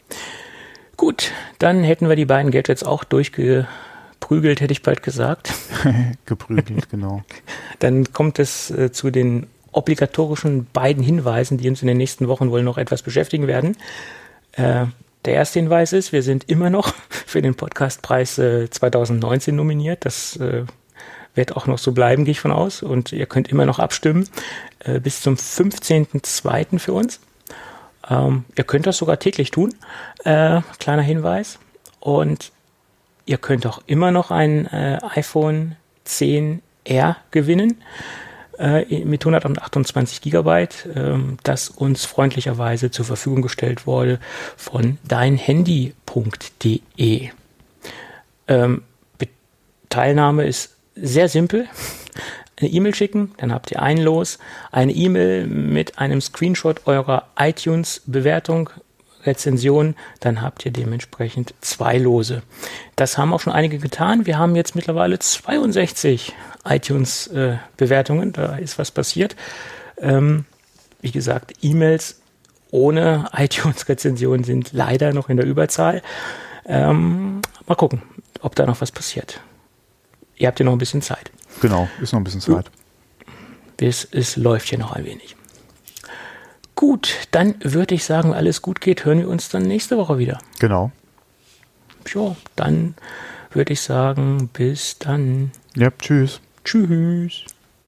Gut, dann hätten wir die beiden Gadgets auch durchgeprügelt, hätte ich bald gesagt. Geprügelt, genau. Dann kommt es äh, zu den obligatorischen beiden Hinweisen, die uns in den nächsten Wochen wohl noch etwas beschäftigen werden. Äh, der erste Hinweis ist, wir sind immer noch für den Podcastpreis äh, 2019 nominiert. Das äh, wird auch noch so bleiben, gehe ich von aus. Und ihr könnt immer noch abstimmen äh, bis zum 15.02. für uns. Ähm, ihr könnt das sogar täglich tun. Äh, kleiner Hinweis. Und ihr könnt auch immer noch ein äh, iPhone 10R gewinnen äh, mit 128 Gigabyte, äh, das uns freundlicherweise zur Verfügung gestellt wurde von deinhandy.de. Ähm, Teilnahme ist sehr simpel. Eine E-Mail schicken, dann habt ihr ein Los. Eine E-Mail mit einem Screenshot eurer iTunes-Bewertung Rezension, dann habt ihr dementsprechend zwei Lose. Das haben auch schon einige getan. Wir haben jetzt mittlerweile 62 iTunes-Bewertungen. Äh, da ist was passiert. Ähm, wie gesagt, E-Mails ohne iTunes-Rezension sind leider noch in der Überzahl. Ähm, mal gucken, ob da noch was passiert. Ihr habt ja noch ein bisschen Zeit. Genau, ist noch ein bisschen Zeit. Bis es läuft hier noch ein wenig. Gut, dann würde ich sagen, alles gut geht, hören wir uns dann nächste Woche wieder. Genau. Ja, dann würde ich sagen, bis dann. Ja, tschüss. Tschüss.